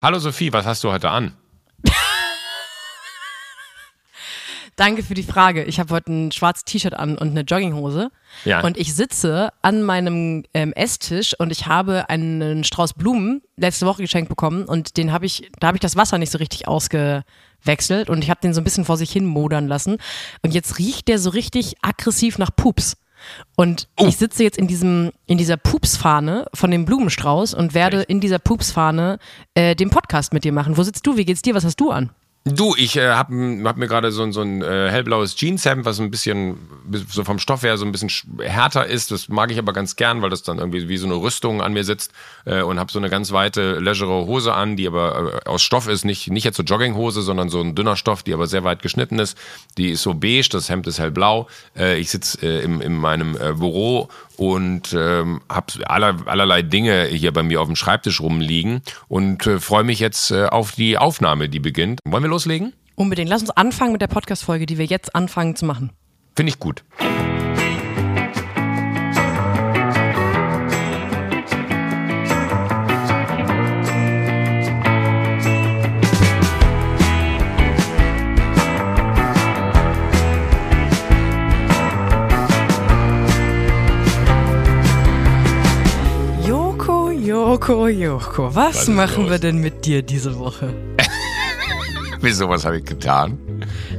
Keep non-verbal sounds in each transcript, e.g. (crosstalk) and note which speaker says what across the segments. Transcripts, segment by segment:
Speaker 1: Hallo Sophie, was hast du heute an?
Speaker 2: Danke für die Frage. Ich habe heute ein schwarzes T-Shirt an und eine Jogginghose.
Speaker 1: Ja.
Speaker 2: Und ich sitze an meinem ähm, Esstisch und ich habe einen Strauß Blumen letzte Woche geschenkt bekommen und den habe ich, da habe ich das Wasser nicht so richtig ausgewechselt und ich habe den so ein bisschen vor sich hin modern lassen. Und jetzt riecht der so richtig aggressiv nach Pups. Und
Speaker 1: Oh.
Speaker 2: ich sitze jetzt in diesem, in dieser Pupsfahne von dem Blumenstrauß und werde in dieser Pupsfahne äh, den Podcast mit dir machen. Wo sitzt du? Wie geht's dir? Was hast du an?
Speaker 1: Du, ich äh, habe hab mir gerade so, ein- so ein äh, hellblaues Jeanshemd, was ein bisschen so vom Stoff her so ein bisschen sch- härter ist. Das mag ich aber ganz gern, weil das dann irgendwie wie so eine Rüstung an mir sitzt äh, und habe so eine ganz weite, legere Hose an, die aber äh, aus Stoff ist. Nicht, nicht jetzt so Jogginghose, sondern so ein dünner Stoff, die aber sehr weit geschnitten ist. Die ist so beige, das Hemd ist hellblau. Äh, ich sitze äh, im, in meinem äh, Büro und ähm, habe aller, allerlei Dinge hier bei mir auf dem Schreibtisch rumliegen und äh, freue mich jetzt äh, auf die Aufnahme, die beginnt. Wollen wir loslegen?
Speaker 2: Unbedingt. Lass uns anfangen mit der Podcast-Folge, die wir jetzt anfangen zu machen.
Speaker 1: Finde ich gut.
Speaker 2: Joko, Joko. Was,
Speaker 1: ist
Speaker 2: machen
Speaker 1: los?
Speaker 2: wir denn mit dir diese Woche? (laughs)
Speaker 1: Wieso, was habe ich getan?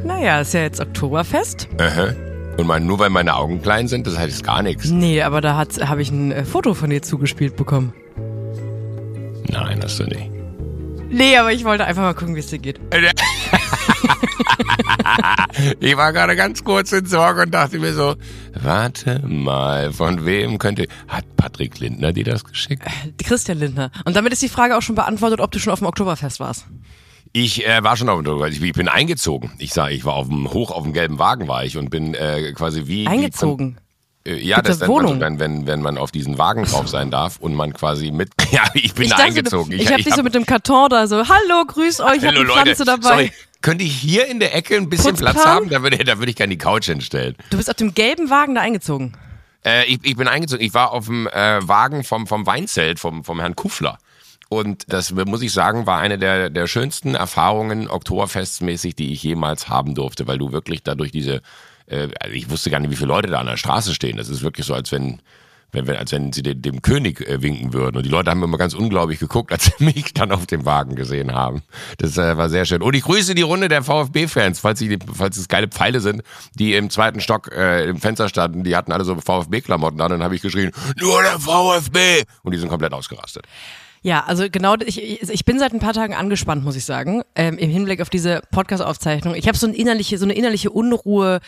Speaker 2: Naja, ist ja jetzt Oktoberfest.
Speaker 1: Aha. Und mein, nur weil meine Augen klein sind, das heißt gar nichts.
Speaker 2: Nee, aber da habe ich ein äh, Foto von dir zugespielt bekommen.
Speaker 1: Nein, hast du nicht.
Speaker 2: Nee, aber ich wollte einfach mal gucken, wie es dir geht. (laughs)
Speaker 1: Ich war gerade ganz kurz in Sorge und dachte mir so, warte mal, von wem könnte... Hat Patrick Lindner dir das geschickt?
Speaker 2: Christian Lindner. Und damit ist die Frage auch schon beantwortet, ob du schon auf dem Oktoberfest warst.
Speaker 1: Ich äh, war schon auf dem ich, ich bin eingezogen. Ich sah, ich war auf dem hoch auf dem gelben Wagen war ich und bin äh, quasi wie
Speaker 2: Eingezogen.
Speaker 1: Wie, äh, ja,
Speaker 2: Gibt's
Speaker 1: das
Speaker 2: da
Speaker 1: nennt man so,
Speaker 2: Wohnung?
Speaker 1: wenn, wenn wenn man auf diesen Wagen drauf sein darf und man quasi mit (laughs) Ja, ich bin
Speaker 2: Ich
Speaker 1: da
Speaker 2: dachte,
Speaker 1: eingezogen.
Speaker 2: Du, ich, habe dich
Speaker 1: hab-
Speaker 2: so mit dem Karton da so, hallo, grüß euch, ich habe
Speaker 1: Hallo
Speaker 2: Pflanze
Speaker 1: Leute,
Speaker 2: dabei.
Speaker 1: sorry, könnte ich hier in der Ecke ein bisschen
Speaker 2: Putzplan?
Speaker 1: Platz haben? Da würde, da würde ich gerne die Couch hinstellen.
Speaker 2: Du bist auf dem gelben Wagen da eingezogen.
Speaker 1: Äh, ich, ich bin eingezogen. Ich war auf dem äh, Wagen vom, vom Weinzelt vom, vom Herrn Kuffler. Und das muss ich sagen, war eine der, der schönsten Erfahrungen Oktoberfestmäßig, die ich jemals haben durfte, weil du wirklich dadurch diese, äh, also ich wusste gar nicht, wie viele Leute da an der Straße stehen. Das ist wirklich so, als wenn, wenn, wenn als wenn sie dem, dem König äh, winken würden. Und die Leute haben immer ganz unglaublich geguckt, als sie (laughs) mich dann auf dem Wagen gesehen haben. Das äh, war sehr schön. Und ich grüße die Runde der VfB-Fans, falls, sie, falls es geile Pfeile sind, die im zweiten Stock äh, im Fenster standen. Die hatten alle so VfB-Klamotten an. Und dann habe ich geschrien, nur der VfB! Und die sind komplett ausgerastet.
Speaker 2: Ja, also genau, ich, ich bin seit ein paar Tagen angespannt, muss ich sagen, ähm, im Hinblick auf diese Podcast-Aufzeichnung. Ich habe so, ein innerliche, so eine innerliche Unruhe,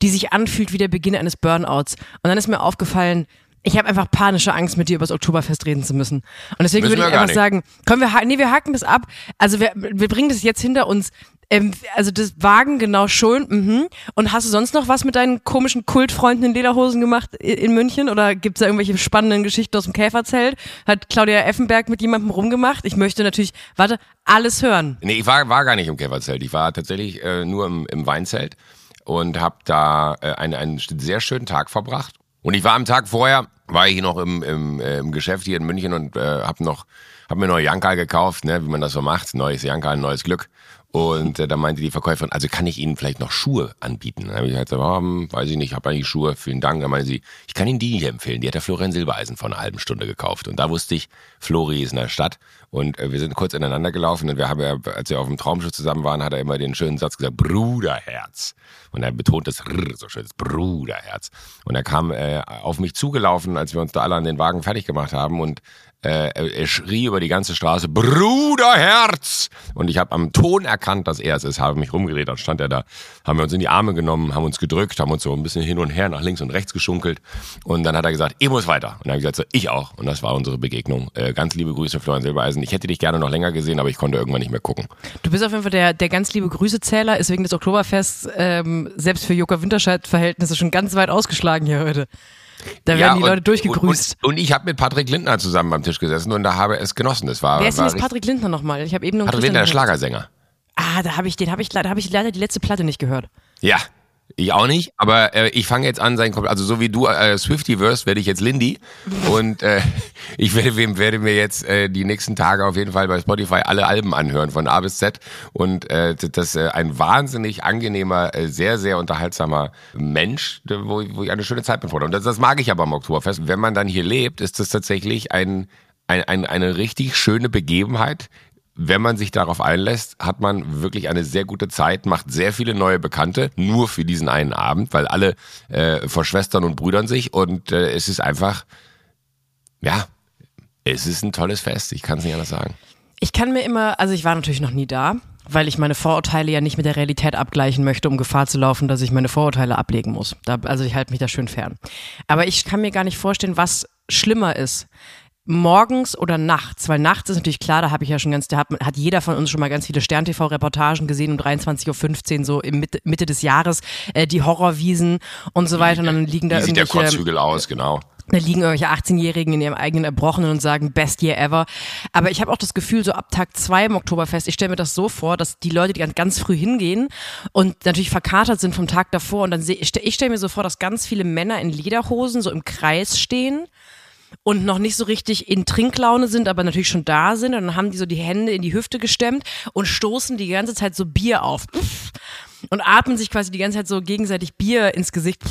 Speaker 2: die sich anfühlt wie der Beginn eines Burnouts. Und dann ist mir aufgefallen, ich habe einfach panische Angst, mit dir über das Oktoberfest reden zu müssen. Und deswegen
Speaker 1: Müssen
Speaker 2: würde ich einfach
Speaker 1: nicht.
Speaker 2: sagen, komm, wir, nee, wir haken das ab. Also wir, wir bringen das jetzt hinter uns. Ähm, also das Wagen genau schon. Mhm. Und hast du sonst noch was mit deinen komischen Kultfreunden in Lederhosen gemacht in München? Oder gibt's da irgendwelche spannenden Geschichten aus dem Käferzelt? Hat Claudia Effenberg mit jemandem rumgemacht? Ich möchte natürlich, warte, alles hören.
Speaker 1: Nee, ich war, war gar nicht im Käferzelt. Ich war tatsächlich äh, nur im, im Weinzelt und habe da äh, einen, einen sehr schönen Tag verbracht. Und ich war am Tag vorher, war ich noch im, im, äh, im Geschäft hier in München und äh, habe noch, hab mir neue Jankal gekauft, ne, wie man das so macht. Neues Jankal, neues Glück. Und äh, da meinte die Verkäuferin, also kann ich Ihnen vielleicht noch Schuhe anbieten? Dann habe ich gesagt, oh, weiß ich nicht, habe eigentlich Schuhe, vielen Dank. Dann meinte sie, ich kann Ihnen die hier empfehlen. Die hat der Florian Silbereisen vor einer halben Stunde gekauft. Und da wusste ich, Flori ist in der Stadt. Und äh, wir sind kurz ineinander gelaufen und wir haben ja, als wir auf dem Traumschiff zusammen waren, hat er immer den schönen Satz gesagt, Bruderherz. Und er betont das R so schön, das Bruderherz. Und er kam äh, auf mich zugelaufen, als wir uns da alle an den Wagen fertig gemacht haben und äh, er, schrie über die ganze Straße, Bruderherz! Und ich habe am Ton erkannt, dass er es ist, habe mich rumgedreht, dann stand er da, haben wir uns in die Arme genommen, haben uns gedrückt, haben uns so ein bisschen hin und her nach links und rechts geschunkelt und dann hat er gesagt, ich muss weiter. Und dann habe ich gesagt, so, ich auch. Und das war unsere Begegnung. Äh, ganz liebe Grüße, Florian Silbereisen. Ich hätte dich gerne noch länger gesehen, aber ich konnte irgendwann nicht mehr gucken.
Speaker 2: Du bist auf jeden Fall der, der ganz liebe Grüßezähler, ist wegen des Oktoberfests ähm, selbst für Joko Winterscheid-Verhältnisse schon ganz weit ausgeschlagen hier heute. Da werden die
Speaker 1: und-
Speaker 2: Leute durchgegrüßt.
Speaker 1: Und, und, und ich habe mit Patrick Lindner zusammen am Tisch gesessen und da habe es genossen. Das war,
Speaker 2: Wer ist denn jetzt Patrick Lindner nochmal? Ich habe eben nur
Speaker 1: Patrick Lindner, der. Schlagersänger.
Speaker 2: Ah, da habe ich den habe ich, da habe ich leider die letzte Platte nicht gehört.
Speaker 1: Ja. Ich auch nicht, aber äh, ich fange jetzt an, sein also so wie du äh, Swifty wirst, werde ich jetzt Lindy. (laughs) Und äh, ich werde, werde mir jetzt äh, die nächsten Tage auf jeden Fall bei Spotify alle Alben anhören von A bis Z. Und äh, das äh, ein wahnsinnig angenehmer, äh, sehr sehr unterhaltsamer Mensch, wo, wo ich eine schöne Zeit bin und das, das mag ich aber am Oktoberfest. Wenn man dann hier lebt, ist das tatsächlich ein, ein, ein eine richtig schöne Begebenheit, wenn man sich darauf einlässt, hat man wirklich eine sehr gute Zeit, macht sehr viele neue Bekannte, nur für diesen einen Abend, weil alle äh, verschwestern und brüdern sich und äh, es ist einfach, ja, es ist ein tolles Fest, ich kann es nicht anders sagen.
Speaker 2: Ich kann mir immer, also ich war natürlich noch nie da, weil ich meine Vorurteile ja nicht mit der Realität abgleichen möchte, um Gefahr zu laufen, dass ich meine Vorurteile ablegen muss. Da, also ich halte mich da schön fern. Aber ich kann mir gar nicht vorstellen, was schlimmer ist morgens oder nachts, weil nachts ist natürlich klar, da habe ich ja schon ganz, da hat, hat jeder von uns schon mal ganz viele Stern-TV-Reportagen gesehen um 23.15 Uhr, so im Mitte, Mitte des Jahres, äh, die Horrorwiesen und so weiter. Und dann liegen da
Speaker 1: Wie sieht
Speaker 2: irgendwelche.
Speaker 1: der Kotzhügel aus, genau.
Speaker 2: Da liegen irgendwelche 18-Jährigen in ihrem eigenen Erbrochenen und sagen, best year ever. Aber ich habe auch das Gefühl, so ab Tag zwei im Oktoberfest, ich stelle mir das so vor, dass die Leute, die ganz, ganz früh hingehen und natürlich verkatert sind vom Tag davor und dann sehe ich, ich stelle mir so vor, dass ganz viele Männer in Lederhosen so im Kreis stehen und noch nicht so richtig in Trinklaune sind, aber natürlich schon da sind. Und dann haben die so die Hände in die Hüfte gestemmt und stoßen die ganze Zeit so Bier auf. Und atmen sich quasi die ganze Zeit so gegenseitig Bier ins Gesicht.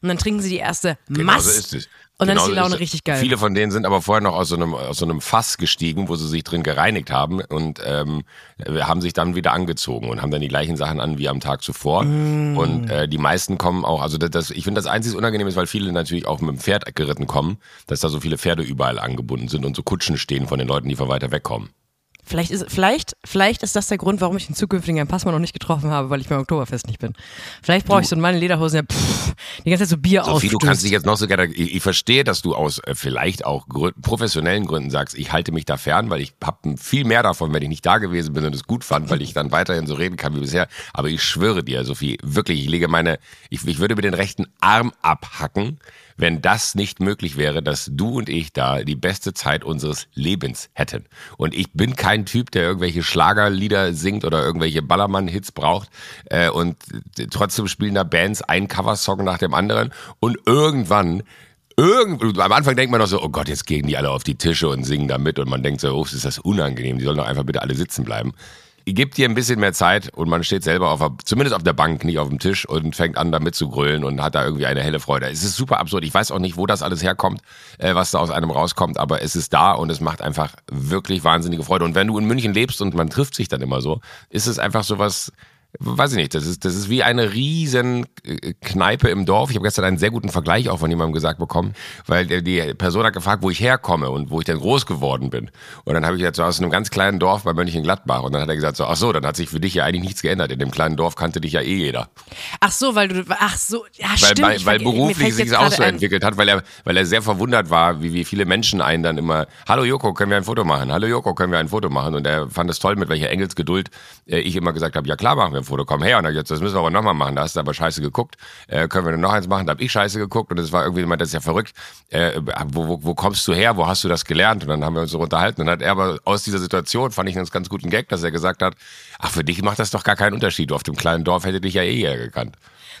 Speaker 2: Und dann trinken sie die erste
Speaker 1: Genau
Speaker 2: Mass.
Speaker 1: so ist es.
Speaker 2: Und dann
Speaker 1: Genau
Speaker 2: ist die Laune richtig geil.
Speaker 1: Viele von denen sind aber vorher noch aus so einem, aus so einem Fass gestiegen, wo sie sich drin gereinigt haben und ähm, haben sich dann wieder angezogen und haben dann die gleichen Sachen an wie am Tag zuvor.
Speaker 2: Mm.
Speaker 1: Und äh, die meisten kommen auch, also das, das ich finde das einzig unangenehm ist, weil viele natürlich auch mit dem Pferd geritten kommen, dass da so viele Pferde überall angebunden sind und so Kutschen stehen von den Leuten, die von weiter weg kommen.
Speaker 2: Vielleicht ist, vielleicht, vielleicht ist das der Grund, warum ich den zukünftigen Herrn Passmann noch nicht getroffen habe, weil ich beim Oktoberfest nicht bin. Vielleicht brauche ich so einen Mann in Lederhosen, der pff, die ganze Zeit so Bier
Speaker 1: Sophie, du kannst dich jetzt noch so gerne, ich, ich verstehe, dass du aus äh, vielleicht auch Grü professionellen Gründen sagst, ich halte mich da fern, weil ich habe viel mehr davon, wenn ich nicht da gewesen bin und es gut fand, weil ich dann weiterhin so reden kann wie bisher. Aber ich schwöre dir, Sophie, wirklich, ich lege meine, ich, ich würde mir den rechten Arm abhacken, wenn das nicht möglich wäre, dass du und ich da die beste Zeit unseres Lebens hätten. Und ich bin kein Typ, der irgendwelche Schlagerlieder singt oder irgendwelche Ballermann-Hits braucht. Äh, und trotzdem spielen da Bands ein Coversong nach dem anderen. Und irgendwann Irgend, am Anfang denkt man noch so, oh Gott, jetzt gehen die alle auf die Tische und singen da mit und man denkt so, oh, ist das unangenehm, die sollen doch einfach bitte alle sitzen bleiben. Gebt dir ein bisschen mehr Zeit und man steht selber auf, zumindest auf der Bank, nicht auf dem Tisch und fängt an, da mitzugrölen und hat da irgendwie eine helle Freude. Es ist super absurd. Ich weiß auch nicht, wo das alles herkommt, äh, was da aus einem rauskommt, aber es ist da und es macht einfach wirklich wahnsinnige Freude. Und wenn du in München lebst und man trifft sich dann immer so, ist es einfach so was, weiß ich nicht, das ist, das ist wie eine riesen äh, Kneipe im Dorf. Ich habe gestern einen sehr guten Vergleich auch von jemandem gesagt bekommen, weil die Person hat gefragt, wo ich herkomme und wo ich denn groß geworden bin. Und dann habe ich gesagt, so aus einem ganz kleinen Dorf bei Mönchengladbach. Und dann hat er gesagt, so, ach so, dann hat sich für dich ja eigentlich nichts geändert. In dem kleinen Dorf kannte dich ja eh jeder.
Speaker 2: Ach so, weil du, ach so, ja
Speaker 1: Weil,
Speaker 2: stimmt.
Speaker 1: weil, weil beruflich sich auch so entwickelt hat, weil er, weil er sehr verwundert war, wie, wie viele Menschen einen dann immer, hallo Joko, können wir ein Foto machen? Hallo Joko, können wir ein Foto machen? Und er fand es toll, mit welcher Engelsgeduld äh, ich immer gesagt habe, ja klar machen wir ein Foto, komm her. Und hat gesagt, das müssen wir aber nochmal machen, da hast du aber scheiße geguckt. Äh, können wir noch eins machen? Da habe ich scheiße geguckt und es war irgendwie immer, das ist ja verrückt. Äh, wo, wo, wo kommst du her? Wo hast du das gelernt? Und dann haben wir uns so unterhalten. Und dann hat er aber aus dieser Situation, fand ich einen ganz guten Gag, dass er gesagt hat, ach, für dich macht das doch gar keinen Unterschied. Du auf dem kleinen Dorf hätte dich ja eh jeder gekannt.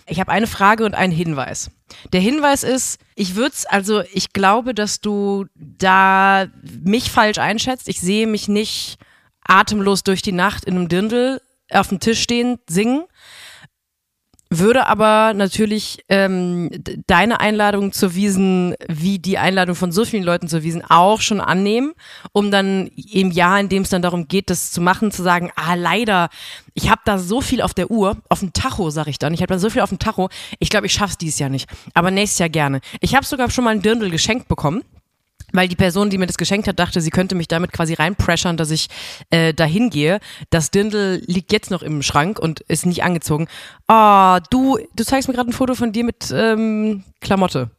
Speaker 2: Ich habe eine Frage und einen Hinweis. Der Hinweis ist, ich würde also ich glaube, dass du da mich falsch einschätzt. Ich sehe mich nicht atemlos durch die Nacht in einem Dirndl auf dem Tisch stehen, singen. Würde aber natürlich ähm, deine Einladung zur Wiesen, wie die Einladung von so vielen Leuten zur Wiesen, auch schon annehmen, um dann im Jahr, in dem es dann darum geht, das zu machen, zu sagen, ah leider, ich habe da so viel auf der Uhr, auf dem Tacho, sag ich dann, ich habe da so viel auf dem Tacho, ich glaube, ich schaff's dieses Jahr nicht, aber nächstes Jahr gerne. Ich habe sogar schon mal ein Dirndl geschenkt bekommen weil die Person, die mir das geschenkt hat, dachte, sie könnte mich damit quasi reinpressern, dass ich äh, dahin gehe. Das Dirndl liegt jetzt noch im Schrank und ist nicht angezogen. Ah, du, du zeigst mir gerade ein Foto von dir mit ähm, Klamotte.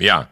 Speaker 1: Ja.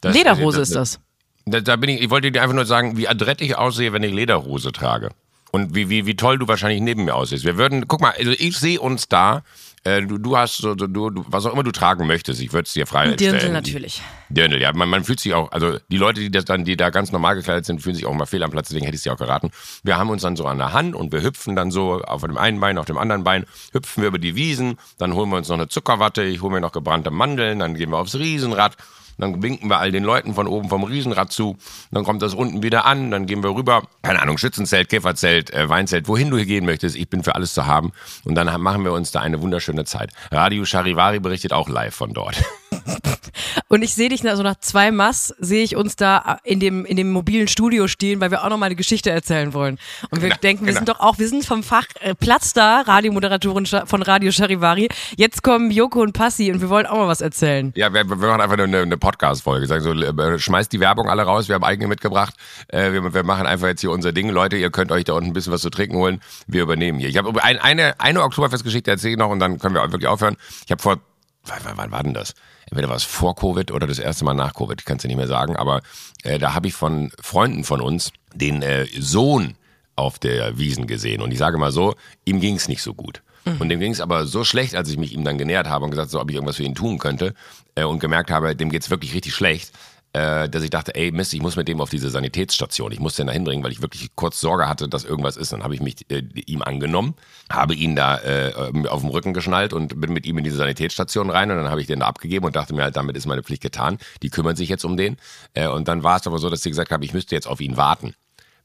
Speaker 1: Das-
Speaker 2: Lederhose ist das.
Speaker 1: Da, bin ich, ich wollte dir einfach nur sagen, wie adrett ich aussehe, wenn ich Lederhose trage. Und wie, wie, wie toll du wahrscheinlich neben mir aussiehst. Wir würden, guck mal, also ich sehe uns da, äh, du, du hast so, du, du, was auch immer du tragen möchtest, ich würde es dir frei
Speaker 2: Dirndl natürlich.
Speaker 1: Dirndl, ja. Man, man fühlt sich auch, also die Leute, die das dann, die da ganz normal gekleidet sind, fühlen sich auch mal fehl am Platz, deswegen hätte ich sie auch geraten. Wir haben uns dann so an der Hand und wir hüpfen dann so auf dem einen Bein, auf dem anderen Bein, hüpfen wir über die Wiesen, dann holen wir uns noch eine Zuckerwatte, ich hole mir noch gebrannte Mandeln, dann gehen wir aufs Riesenrad dann winken wir all den Leuten von oben vom Riesenrad zu. Dann kommt das unten wieder an. Dann gehen wir rüber. Keine Ahnung, Schützenzelt, Käferzelt, äh, Weinzelt, wohin du hier gehen möchtest. Ich bin für alles zu haben. Und dann machen wir uns da eine wunderschöne Zeit. Radio Charivari berichtet auch live von dort. (laughs) (laughs)
Speaker 2: Und ich sehe dich, also nach zwei Mass sehe ich uns da in dem, in dem mobilen Studio stehen, weil wir auch noch mal eine Geschichte erzählen wollen. Und wir genau, denken, wir genau. sind doch auch, wir sind vom Fach äh, Platz da, Radiomoderatorin von Radio Charivari. Jetzt kommen Joko und Passi und wir wollen auch mal was erzählen.
Speaker 1: Ja, wir, wir machen einfach eine, eine Podcast-Folge. Sagen so, äh, schmeißt die Werbung alle raus, wir haben eigene mitgebracht. Äh, wir, wir machen einfach jetzt hier unser Ding. Leute, ihr könnt euch da unten ein bisschen was zu trinken holen. Wir übernehmen hier. Ich habe ein, eine, eine Oktoberfestgeschichte erzähle ich noch und dann können wir auch wirklich aufhören. Ich habe vor, wann, wann war denn das? Entweder war es vor Covid oder das erste Mal nach Covid, ich kann es ja nicht mehr sagen, aber äh, da habe ich von Freunden von uns den äh, Sohn auf der Wiesen gesehen. Und ich sage mal so, ihm ging es nicht so gut. Mhm. Und dem ging es aber so schlecht, als ich mich ihm dann genähert habe und gesagt, so, ob ich irgendwas für ihn tun könnte äh, und gemerkt habe, dem geht's wirklich richtig schlecht, äh, dass ich dachte, ey Mist, ich muss mit dem auf diese Sanitätsstation. Ich muss den da hinbringen, weil ich wirklich kurz Sorge hatte, dass irgendwas ist. Dann habe ich mich äh, ihm angenommen, habe ihn da äh, auf dem Rücken geschnallt und bin mit ihm in diese Sanitätsstation rein und dann habe ich den da abgegeben und dachte mir halt, damit ist meine Pflicht getan. Die kümmern sich jetzt um den. Äh, und dann war es aber so, dass sie gesagt haben, ich müsste jetzt auf ihn warten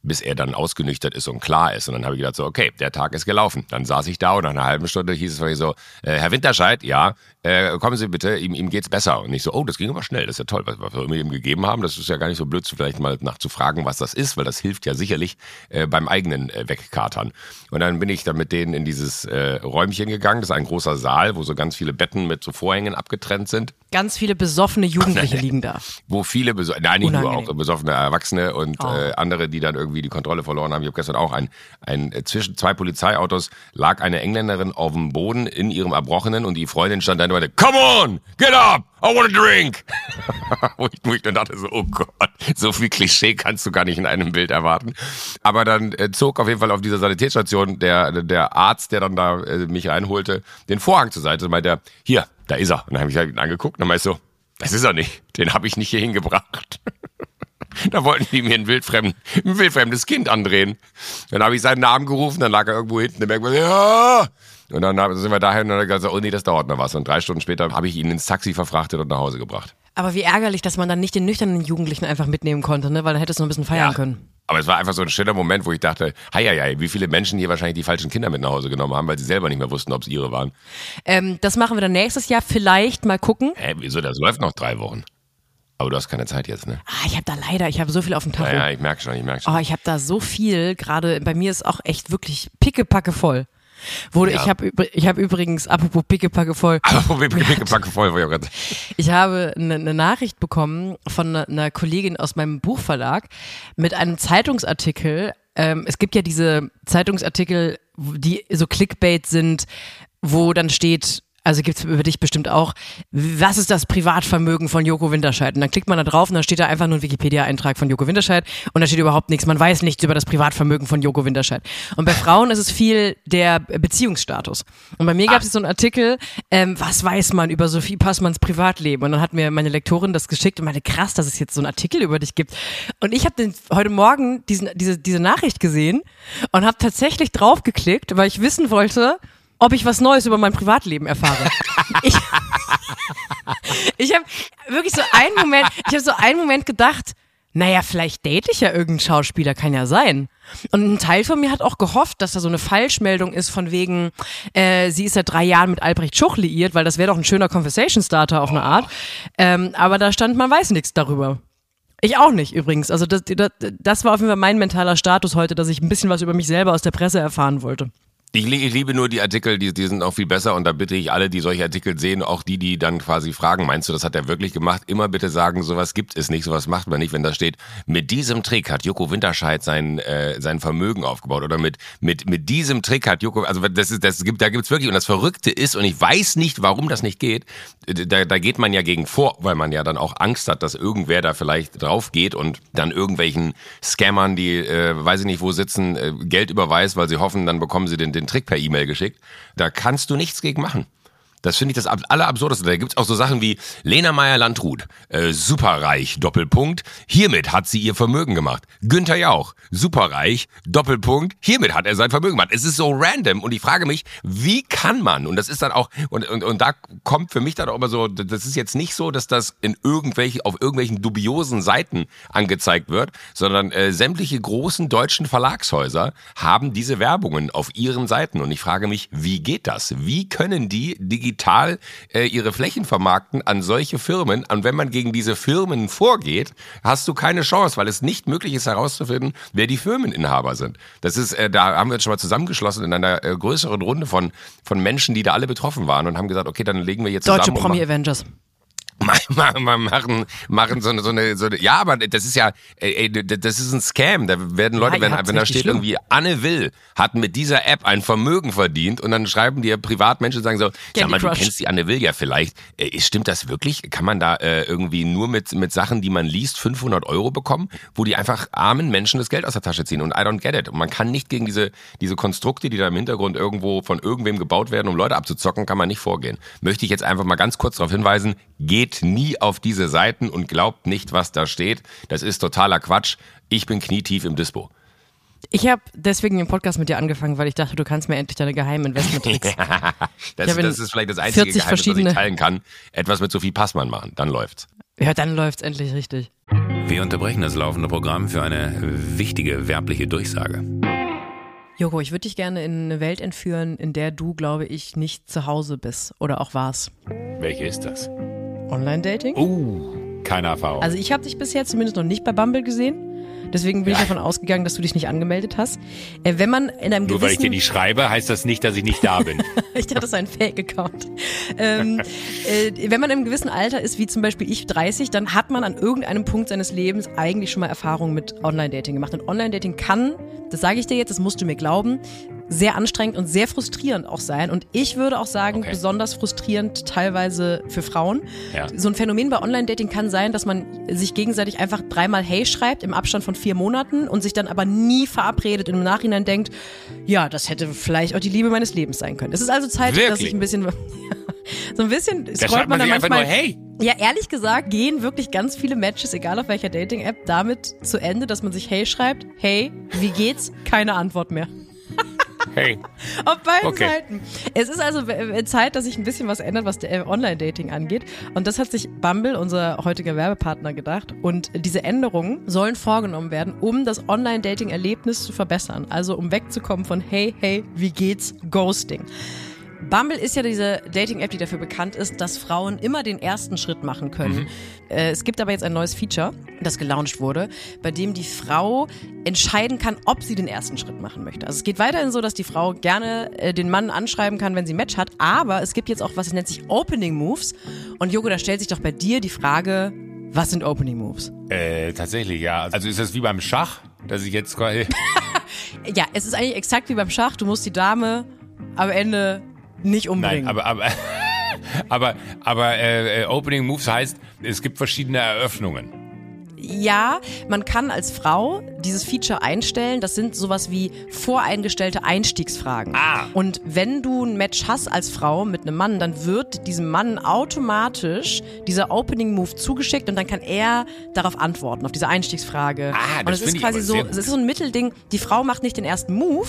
Speaker 1: bis er dann ausgenüchtert ist und klar ist. Und dann habe ich gedacht so, okay, der Tag ist gelaufen. Dann saß ich da und nach einer halben Stunde hieß es so, äh, Herr Winterscheid, ja, äh, kommen Sie bitte, ihm, ihm geht's besser. Und ich so, oh, das ging aber schnell, das ist ja toll, was, was wir ihm gegeben haben. Das ist ja gar nicht so blöd, vielleicht mal nachzufragen, was das ist, weil das hilft ja sicherlich äh, beim eigenen äh, Wegkatern. Und dann bin ich dann mit denen in dieses äh, Räumchen gegangen. Das ist ein großer Saal, wo so ganz viele Betten mit so Vorhängen abgetrennt sind.
Speaker 2: Ganz viele besoffene Jugendliche (laughs) liegen da.
Speaker 1: Wo viele, beso nein, nicht Unangenehm. nur auch besoffene Erwachsene und oh. äh, andere, die dann irgendwie die Kontrolle verloren haben. Ich habe gestern auch ein, ein äh, zwischen zwei Polizeiautos lag eine Engländerin auf dem Boden in ihrem Erbrochenen und die Freundin stand dann und meinte, come on, get up, I want a drink. (laughs) wo, ich, wo ich dann dachte so, oh Gott, so viel Klischee kannst du gar nicht in einem Bild erwarten. Aber dann äh, zog auf jeden Fall auf dieser Sanitätsstation der, der Arzt, der dann da äh, mich reinholte, den Vorhang zur Seite und meinte, hier, da ist er. Und dann habe ich halt ihn angeguckt und dann meinte so, das ist er nicht. Den habe ich nicht hier hingebracht. (laughs) da wollten die mir ein, wildfremd, ein wildfremdes Kind andrehen. Dann habe ich seinen Namen gerufen, dann lag er irgendwo hinten im Berg. Ja! Und dann sind wir dahin und dann gesagt, oh nee, das dauert noch was. Und drei Stunden später habe ich ihn ins Taxi verfrachtet und nach Hause gebracht.
Speaker 2: Aber wie ärgerlich, dass man dann nicht den nüchternen Jugendlichen einfach mitnehmen konnte, ne? weil dann hättest du noch ein bisschen feiern ja. können.
Speaker 1: Aber es war einfach so ein schöner Moment, wo ich dachte, hei, hei, hei, wie viele Menschen hier wahrscheinlich die falschen Kinder mit nach Hause genommen haben, weil sie selber nicht mehr wussten, ob es ihre waren.
Speaker 2: Ähm, das machen wir dann nächstes Jahr vielleicht mal gucken.
Speaker 1: Hä, wieso? Das läuft noch drei Wochen. Aber du hast keine Zeit jetzt, ne?
Speaker 2: Ah, ich habe da leider, ich habe so viel auf dem Tacho.
Speaker 1: Ja, ja ich merke schon, ich merke schon.
Speaker 2: Oh, ich habe da so viel, gerade bei mir ist auch echt wirklich pickepacke voll. Wurde, ja. Ich habe ich hab übrigens, apropos Pickepacke voll. (laughs)
Speaker 1: Apropos (laughs) Pickepacke voll,
Speaker 2: war ich Ich habe eine ne Nachricht bekommen von einer ne Kollegin aus meinem Buchverlag mit einem Zeitungsartikel. Ähm, es gibt ja diese Zeitungsartikel, die so Clickbait sind, wo dann steht, also gibt's über dich bestimmt auch, was ist das Privatvermögen von Joko Winterscheid? Und dann klickt man da drauf und dann steht da einfach nur ein Wikipedia-Eintrag von Joko Winterscheid und da steht überhaupt nichts. Man weiß nichts über das Privatvermögen von Joko Winterscheid. Und bei Frauen ist es viel der Beziehungsstatus. Und bei mir gab es so einen Artikel, ähm, was weiß man über Sophie Passmanns Privatleben? Und dann hat mir meine Lektorin das geschickt und meinte, krass, dass es jetzt so einen Artikel über dich gibt. Und ich habe heute Morgen diesen, diese, diese Nachricht gesehen und habe tatsächlich draufgeklickt, weil ich wissen wollte, ob ich was Neues über mein Privatleben erfahre. ich ich habe wirklich so einen Moment, ich habe so einen Moment gedacht, naja, vielleicht date ich ja irgendeinen Schauspieler, kann ja sein. Und ein Teil von mir hat auch gehofft, dass da so eine Falschmeldung ist von wegen, äh, sie ist seit drei Jahren mit Albrecht Schuch liiert, weil das wäre doch ein schöner Conversation Starter auf eine Art. Ähm, aber da stand, man weiß nichts darüber. Ich auch nicht übrigens. Also das, das, das war auf jeden Fall mein mentaler Status heute, dass ich ein bisschen was über mich selber aus der Presse erfahren wollte.
Speaker 1: Ich, ich, liebe nur die Artikel, die, die sind auch viel besser und da bitte ich alle, die solche Artikel sehen, auch die, die dann quasi fragen, meinst du, das hat er wirklich gemacht? Immer bitte sagen, sowas gibt es nicht, sowas macht man nicht, wenn da steht, mit diesem Trick hat Joko Winterscheid sein, äh, sein Vermögen aufgebaut oder mit, mit, mit diesem Trick hat Joko, also das ist, das gibt, da gibt's wirklich und das Verrückte ist und ich weiß nicht, warum das nicht geht, da, da geht man ja gegen vor, weil man ja dann auch Angst hat, dass irgendwer da vielleicht drauf geht und dann irgendwelchen Scammern, die, äh, weiß ich nicht wo sitzen, äh, Geld überweist, weil sie hoffen, dann bekommen sie den den Trick per E-Mail geschickt. Da kannst du nichts gegen machen. Das finde ich das ab- allerabsurdeste. Da gibt's auch so Sachen wie Lena Meyer-Landrut, äh, superreich, Doppelpunkt. Hiermit hat sie ihr Vermögen gemacht. Günther Jauch, superreich, Doppelpunkt. Hiermit hat er sein Vermögen gemacht. Es ist so random und ich frage mich, wie kann man, und das ist dann auch, und, und, und da kommt für mich dann auch immer so, das ist jetzt nicht so, dass das in irgendwelche, auf irgendwelchen dubiosen Seiten angezeigt wird, sondern äh, sämtliche großen deutschen Verlagshäuser haben diese Werbungen auf ihren Seiten. Und ich frage mich, wie geht das? Wie können die digital äh, ihre Flächen vermarkten an solche Firmen? Und wenn man gegen diese Firmen vorgeht, hast du keine Chance, weil es nicht möglich ist herauszufinden, wer die Firmeninhaber sind. Das ist, äh, da haben wir uns schon mal zusammengeschlossen in einer äh, größeren Runde von, von Menschen, die da alle betroffen waren und haben gesagt, okay, dann legen wir jetzt zusammen.
Speaker 2: Deutsche Promi Avengers.
Speaker 1: Machen, machen, machen so eine, so eine, so eine, ja, aber das ist ja, ey, das ist ein Scam. Da werden Leute,
Speaker 2: ihr
Speaker 1: wenn, wenn da steht
Speaker 2: schlimm.
Speaker 1: irgendwie, Anne Will hat mit dieser App ein Vermögen verdient und dann schreiben dir Privatmenschen und sagen so, sag mal, du
Speaker 2: Crush.
Speaker 1: kennst die Anne Will ja vielleicht. Äh, stimmt das wirklich? Kann man da äh, irgendwie nur mit, mit Sachen, die man liest, 500 Euro bekommen, wo die einfach armen Menschen das Geld aus der Tasche ziehen und I don't get it. Und man kann nicht gegen diese, diese Konstrukte, die da im Hintergrund irgendwo von irgendwem gebaut werden, um Leute abzuzocken, kann man nicht vorgehen. Möchte ich jetzt einfach mal ganz kurz darauf hinweisen, geht nie auf diese Seiten und glaubt nicht, was da steht. Das ist totaler Quatsch. Ich bin knietief im Dispo.
Speaker 2: Ich habe deswegen den Podcast mit dir angefangen, weil ich dachte, du kannst mir endlich deine geheimen Investment-Tricks. (laughs)
Speaker 1: Das, das ist vielleicht das einzige
Speaker 2: 40
Speaker 1: Geheimnis, was ich
Speaker 2: verschiedene-
Speaker 1: teilen kann. Etwas mit Sophie Passmann machen, dann läuft's.
Speaker 2: ja, dann läuft's endlich richtig.
Speaker 3: Wir unterbrechen das laufende Programm für eine wichtige werbliche Durchsage.
Speaker 2: Joko, ich würde dich gerne in eine Welt entführen, in der du, glaube ich, nicht zu Hause bist oder auch warst.
Speaker 3: Welche ist das?
Speaker 2: Online-Dating?
Speaker 3: Uh, keine Erfahrung.
Speaker 2: Also ich habe dich bisher zumindest noch nicht bei Bumble gesehen. Deswegen bin ich davon ausgegangen, dass du dich nicht angemeldet hast. Äh, wenn man in einem
Speaker 3: Nur weil ich
Speaker 2: gewissen...
Speaker 3: dir nicht schreibe, heißt das nicht, dass ich nicht da bin. (laughs)
Speaker 2: ich dachte, das ist ein Fake-Account. ähm, (laughs) äh, wenn man im gewissen Alter ist, wie zum Beispiel ich 30, dann hat man an irgendeinem Punkt seines Lebens eigentlich schon mal Erfahrungen mit Online-Dating gemacht. Und Online-Dating kann, das sage ich dir jetzt, das musst du mir glauben, sehr anstrengend und sehr frustrierend auch sein. Und ich würde auch sagen,
Speaker 3: Okay.
Speaker 2: besonders frustrierend teilweise für Frauen.
Speaker 3: Ja.
Speaker 2: So ein Phänomen bei Online-Dating kann sein, dass man sich gegenseitig einfach dreimal Hey schreibt im Abstand von vier Monaten und sich dann aber nie verabredet und im Nachhinein denkt, ja, das hätte vielleicht auch die Liebe meines Lebens sein können. Es ist also Zeit, dass
Speaker 3: Wirklich?
Speaker 2: ich ein bisschen, (laughs) so ein bisschen
Speaker 3: Da
Speaker 2: scrollt
Speaker 3: man
Speaker 2: man dann manchmal.
Speaker 3: nur, hey.
Speaker 2: Ja, ehrlich gesagt gehen wirklich ganz viele Matches, egal auf welcher Dating-App, damit zu Ende, dass man sich Hey schreibt. Hey, wie geht's? Keine Antwort mehr.
Speaker 3: Hey.
Speaker 2: Auf beiden
Speaker 3: Okay.
Speaker 2: Seiten. Es ist also Zeit, dass sich ein bisschen was ändert, was der äh, Online-Dating angeht. Und das hat sich Bumble, unser heutiger Werbepartner, gedacht. Und diese Änderungen sollen vorgenommen werden, um das Online-Dating-Erlebnis zu verbessern. Also um wegzukommen von Hey, hey, wie geht's? Ghosting. Bumble ist ja diese Dating-App, die dafür bekannt ist, dass Frauen immer den ersten Schritt machen können. Äh, es gibt aber jetzt ein neues Feature, das gelauncht wurde, bei dem die Frau entscheiden kann, ob sie den ersten Schritt machen möchte. Also es geht weiterhin so, dass die Frau gerne äh, den Mann anschreiben kann, wenn sie ein Match hat, aber es gibt jetzt auch was, das nennt sich Opening Moves. Und Joko, da stellt sich doch bei dir die Frage, was sind Opening Moves?
Speaker 3: Äh, tatsächlich, ja. Also ist das wie beim Schach, dass ich jetzt quasi. (laughs)
Speaker 2: Ja, es ist eigentlich exakt wie beim Schach, du musst die Dame am Ende nicht umbringen.
Speaker 3: Nein, aber aber (laughs) aber aber äh, Opening Moves heißt, es gibt verschiedene Eröffnungen.
Speaker 2: Ja, man kann als Frau dieses Feature einstellen. Das sind sowas wie voreingestellte Einstiegsfragen.
Speaker 3: Ah.
Speaker 2: Und wenn du ein Match hast als Frau mit einem Mann, dann wird diesem Mann automatisch dieser Opening Move zugeschickt und dann kann er darauf antworten, auf diese Einstiegsfrage.
Speaker 3: Ah,
Speaker 2: und
Speaker 3: das
Speaker 2: es ist quasi so, es ist so ein Mittelding. Die Frau macht nicht den ersten Move.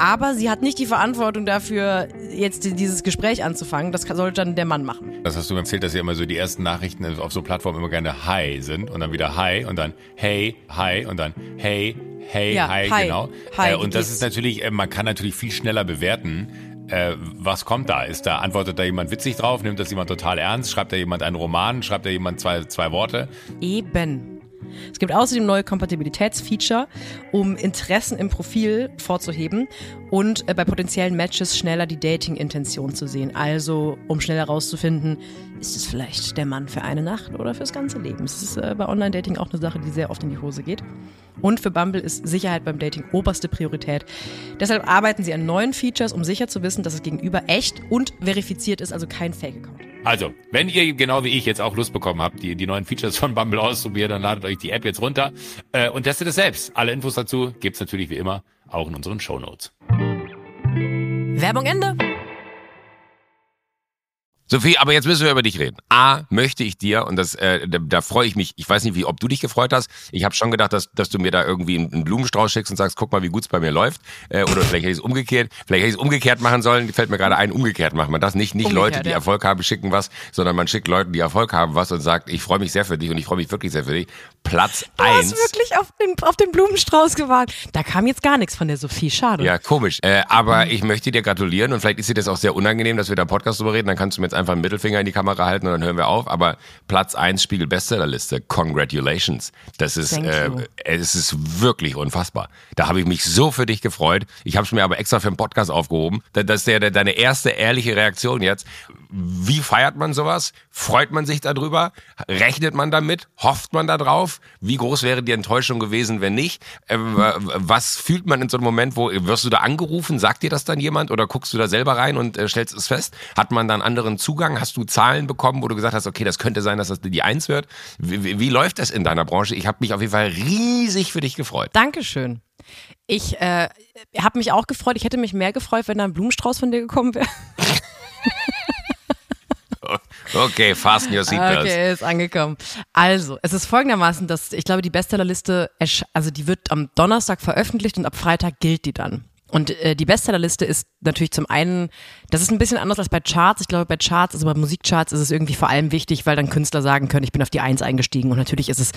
Speaker 2: Aber sie hat nicht die Verantwortung dafür, jetzt dieses Gespräch anzufangen. Das sollte dann der Mann machen.
Speaker 3: Das hast du mir erzählt, dass ja immer so die ersten Nachrichten auf so Plattformen immer gerne Hi sind und dann wieder Hi und dann Hey, Hi und dann Hey, Hey,
Speaker 2: Ja,
Speaker 3: Hi,
Speaker 2: hi.
Speaker 3: genau.
Speaker 2: Hi,
Speaker 3: äh, und das ist natürlich, äh, man kann natürlich viel schneller bewerten. Äh, was kommt da? Ist da, antwortet da jemand witzig drauf? Nimmt das jemand total ernst? Schreibt da jemand einen Roman? Schreibt da jemand zwei, zwei Worte?
Speaker 2: Eben. Es gibt außerdem neue Kompatibilitätsfeature, um Interessen im Profil vorzuheben und äh, bei potenziellen Matches schneller die Dating-Intention zu sehen. Also, um schneller herauszufinden, ist es vielleicht der Mann für eine Nacht oder fürs ganze Leben. Es ist äh, bei Online-Dating auch eine Sache, die sehr oft in die Hose geht. Und für Bumble ist Sicherheit beim Dating oberste Priorität. Deshalb arbeiten sie an neuen Features, um sicher zu wissen, dass es gegenüber echt und verifiziert ist, also kein Fake-Account.
Speaker 3: Also, wenn ihr genau wie ich jetzt auch Lust bekommen habt, die, die neuen Features von Bumble auszuprobieren, dann ladet euch die App jetzt runter äh, und testet es selbst. Alle Infos dazu gibt's natürlich wie immer auch in unseren Shownotes.
Speaker 2: Werbung Ende!
Speaker 1: Sophie, aber jetzt müssen wir über dich reden. A, möchte ich dir, und das, äh, da, da freue ich mich, ich weiß nicht, wie, ob du dich gefreut hast. Ich habe schon gedacht, dass, dass du mir da irgendwie einen, Blumenstrauß schickst und sagst, guck mal, wie gut es bei mir läuft. Äh, oder vielleicht hätte ich es umgekehrt, vielleicht hätte ich es umgekehrt machen sollen. Fällt mir gerade ein, umgekehrt machen. Man das nicht, nicht
Speaker 2: Umgekehrt,
Speaker 1: Leute, die
Speaker 2: ja.
Speaker 1: Erfolg haben, schicken was, sondern man schickt Leuten, die Erfolg haben, was und sagt, ich freue mich sehr für dich und ich freue mich wirklich sehr für dich. Platz
Speaker 2: Du
Speaker 1: eins.
Speaker 2: hast wirklich auf den, auf den Blumenstrauß gewartet. Da kam jetzt gar nichts von der Sophie. Schade.
Speaker 1: Ja, komisch. Äh, aber ich möchte dir gratulieren und vielleicht ist dir das auch sehr unangenehm, dass wir da Podcast drüber reden. Dann kannst du mir jetzt einfach einen Mittelfinger in die Kamera halten und dann hören wir auf. Aber Platz eins Spiegel Bestsellerliste. Congratulations. Das ist,
Speaker 2: Thank
Speaker 1: äh,
Speaker 2: you.
Speaker 1: es ist wirklich unfassbar. Da habe ich mich so für dich gefreut. Ich habe es mir aber extra für den Podcast aufgehoben. Da- Das ist der, deine erste ehrliche Reaktion jetzt. Wie feiert man sowas? Freut man sich darüber? Rechnet man damit? Hofft man da drauf? Wie groß wäre die Enttäuschung gewesen, wenn nicht? Äh, was fühlt man in so einem Moment, wo wirst du da angerufen? Sagt dir das dann jemand oder guckst du da selber rein und äh, stellst es fest? Hat man dann anderen Zugang? Hast du Zahlen bekommen, wo du gesagt hast, okay, das könnte sein, dass das die Eins wird? Wie, wie, wie läuft das in deiner Branche? Ich habe mich auf jeden Fall riesig für dich gefreut.
Speaker 2: Dankeschön. Ich äh, habe mich auch gefreut. Ich hätte mich mehr gefreut, wenn da ein Blumenstrauß von dir gekommen wäre. (laughs)
Speaker 1: Okay, fasten your seatbelts.
Speaker 2: Okay, ist angekommen. Also, es ist folgendermaßen, dass ich glaube, die Bestsellerliste, also die wird am Donnerstag veröffentlicht und ab Freitag gilt die dann. Und äh, die Bestsellerliste ist natürlich zum einen, das ist ein bisschen anders als bei Charts. Ich glaube, bei Charts, also bei Musikcharts ist es irgendwie vor allem wichtig, weil dann Künstler sagen können, ich bin auf die Eins eingestiegen. Und natürlich ist es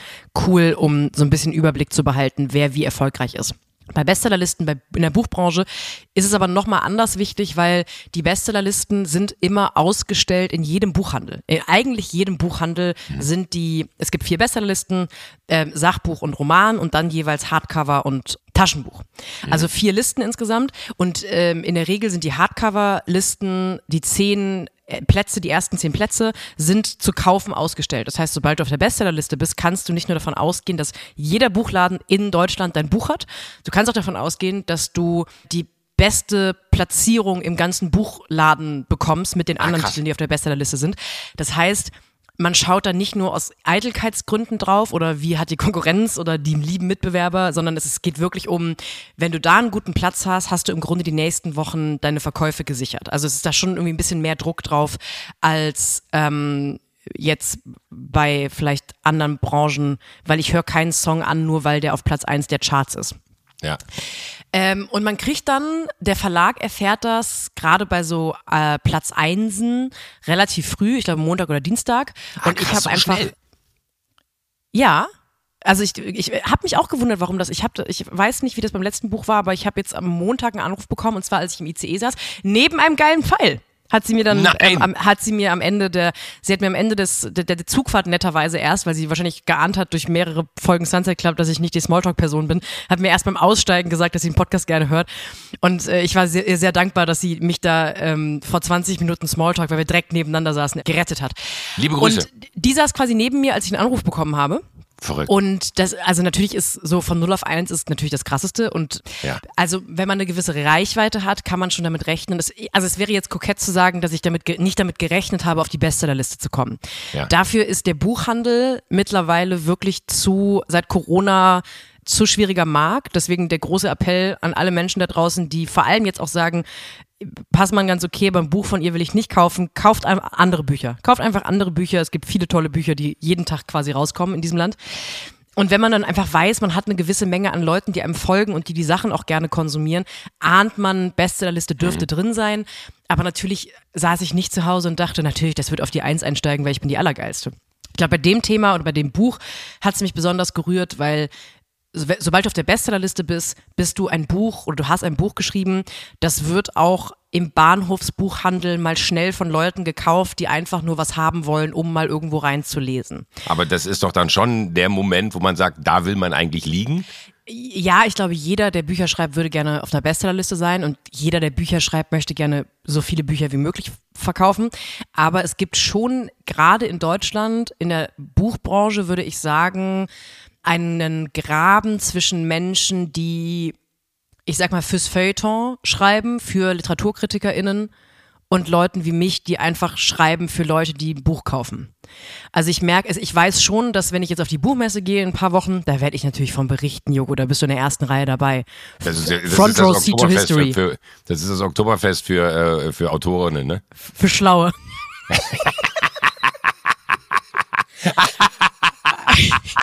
Speaker 2: cool, um so ein bisschen Überblick zu behalten, wer wie erfolgreich ist. Bei Bestsellerlisten, bei, in der Buchbranche ist es aber nochmal anders wichtig, weil die Bestsellerlisten sind immer ausgestellt in jedem Buchhandel. In eigentlich jedem Buchhandel sind die, es gibt vier Bestsellerlisten, ähm, Sachbuch und Roman und dann jeweils Hardcover und Taschenbuch. Also vier Listen insgesamt und ähm, in der Regel sind die Hardcover-Listen die zehn äh, Plätze, die ersten zehn Plätze sind zu kaufen ausgestellt. Das heißt, sobald du auf der Bestsellerliste bist, kannst du nicht nur davon ausgehen, dass jeder Buchladen in Deutschland dein Buch hat. Du kannst auch davon ausgehen, dass du die beste Platzierung im ganzen Buchladen bekommst mit den anderen
Speaker 1: krass.
Speaker 2: Titeln, die auf der Bestsellerliste sind. Das heißt, man schaut da nicht nur aus Eitelkeitsgründen drauf oder wie hat die Konkurrenz oder die lieben Mitbewerber, sondern es geht wirklich um, wenn du da einen guten Platz hast, hast du im Grunde die nächsten Wochen deine Verkäufe gesichert. Also es ist da schon irgendwie ein bisschen mehr Druck drauf als ähm, jetzt bei vielleicht anderen Branchen, weil ich höre keinen Song an, nur weil der auf Platz eins der Charts ist.
Speaker 1: Ja.
Speaker 2: Ähm, und man kriegt dann, der Verlag erfährt das gerade bei so äh, Platz Einsen relativ früh, ich glaube Montag oder Dienstag. und ich
Speaker 1: krass,
Speaker 2: habe
Speaker 1: so
Speaker 2: einfach.
Speaker 1: schnell.
Speaker 2: Ja. Also ich, ich habe mich auch gewundert, warum das. Ich habe, ich weiß nicht, wie das beim letzten Buch war, aber ich habe jetzt am Montag einen Anruf bekommen und zwar, als ich im ICE saß, neben einem geilen Pfeil. Hat sie mir dann, ähm, am, hat sie mir am Ende der, sie hat mir am Ende des, der, der Zugfahrt netterweise erst, weil sie wahrscheinlich geahnt hat durch mehrere Folgen Sunset Club, dass ich nicht die Smalltalk-Person bin, hat mir erst beim Aussteigen gesagt, dass sie den Podcast gerne hört. Und äh, ich war sehr, sehr dankbar, dass sie mich da ähm, vor 20 Minuten Smalltalk, weil wir direkt nebeneinander saßen, gerettet hat.
Speaker 1: Liebe Grüße.
Speaker 2: Und die saß quasi neben mir, als ich einen Anruf bekommen habe.
Speaker 1: Verrückt.
Speaker 2: Und das, also natürlich ist so von 0 auf 1 ist natürlich das krasseste. Und
Speaker 1: Ja.
Speaker 2: also wenn man eine gewisse Reichweite hat, kann man schon damit rechnen. Das, also es wäre jetzt kokett zu sagen, dass ich damit nicht damit gerechnet habe, auf die Bestsellerliste zu kommen.
Speaker 1: Ja.
Speaker 2: Dafür ist der Buchhandel mittlerweile wirklich zu, seit Corona zu schwieriger Markt. Deswegen der große Appell an alle Menschen da draußen, die vor allem jetzt auch sagen, passt man ganz okay, beim Buch von ihr will ich nicht kaufen, kauft andere Bücher. Kauft einfach andere Bücher. Es gibt viele tolle Bücher, die jeden Tag quasi rauskommen in diesem Land. Und wenn man dann einfach weiß, man hat eine gewisse Menge an Leuten, die einem folgen und die die Sachen auch gerne konsumieren, ahnt man, Bestsellerliste dürfte drin sein. Aber natürlich saß ich nicht zu Hause und dachte, natürlich, das wird auf die Eins einsteigen, weil ich bin die Allergeilste. Ich glaube, bei dem Thema oder bei dem Buch hat es mich besonders gerührt, weil sobald du auf der Bestsellerliste bist, bist du ein Buch oder du hast ein Buch geschrieben, das wird auch im Bahnhofsbuchhandel mal schnell von Leuten gekauft, die einfach nur was haben wollen, um mal irgendwo reinzulesen.
Speaker 1: Aber das ist doch dann schon der Moment, wo man sagt, da will man eigentlich liegen.
Speaker 2: Ja, ich glaube, jeder, der Bücher schreibt, würde gerne auf einer Bestsellerliste sein und jeder, der Bücher schreibt, möchte gerne so viele Bücher wie möglich verkaufen. Aber es gibt schon gerade in Deutschland, in der Buchbranche, würde ich sagen, einen Graben zwischen Menschen, die, ich sag mal, fürs Feuilleton schreiben, für LiteraturkritikerInnen und Leuten wie mich, die einfach schreiben für Leute, die ein Buch kaufen. Also ich merke, es- ich weiß schon, dass wenn ich jetzt auf die Buchmesse gehe in ein paar Wochen, da werde ich natürlich von berichten, Joko, da bist du in der ersten Reihe dabei.
Speaker 1: Das ist, das
Speaker 2: Front
Speaker 1: ist das
Speaker 2: Row Seat to
Speaker 1: Oktoberfest
Speaker 2: History.
Speaker 1: Für, für, das ist das Oktoberfest für, äh, für Autorinnen, ne?
Speaker 2: Für Schlaue. (laughs) (laughs)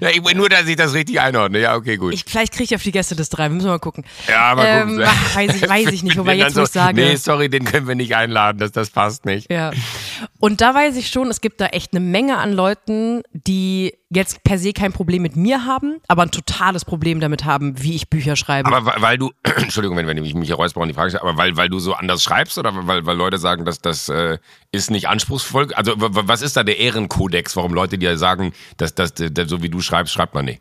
Speaker 1: Ja, ich, nur, dass ich das richtig einordne. Ja, okay, gut.
Speaker 2: Ich, vielleicht kriege ich auf die Gäste das drei. Müssen wir mal gucken.
Speaker 1: ja, aber
Speaker 2: ähm,
Speaker 1: gucken.
Speaker 2: ach, weiß ich, weiß ich nicht. (laughs) Wobei jetzt, ich
Speaker 1: so,
Speaker 2: sage.
Speaker 1: Nee, sorry, den können wir nicht einladen, das, das passt nicht.
Speaker 2: Ja. Und da weiß ich schon, es gibt da echt eine Menge an Leuten, die jetzt per se kein Problem mit mir haben, aber ein totales Problem damit haben, wie ich Bücher schreibe.
Speaker 1: Aber weil, weil du, (clears throat) Entschuldigung, wenn, wenn ich mich hier räusper und die Frage stelle, aber weil, weil du so anders schreibst oder weil, weil Leute sagen, dass das äh, ist nicht anspruchsvoll? Also was ist da der Ehrenkodex, warum Leute dir sagen, dass das so wie du schreibst, schreibt man nicht?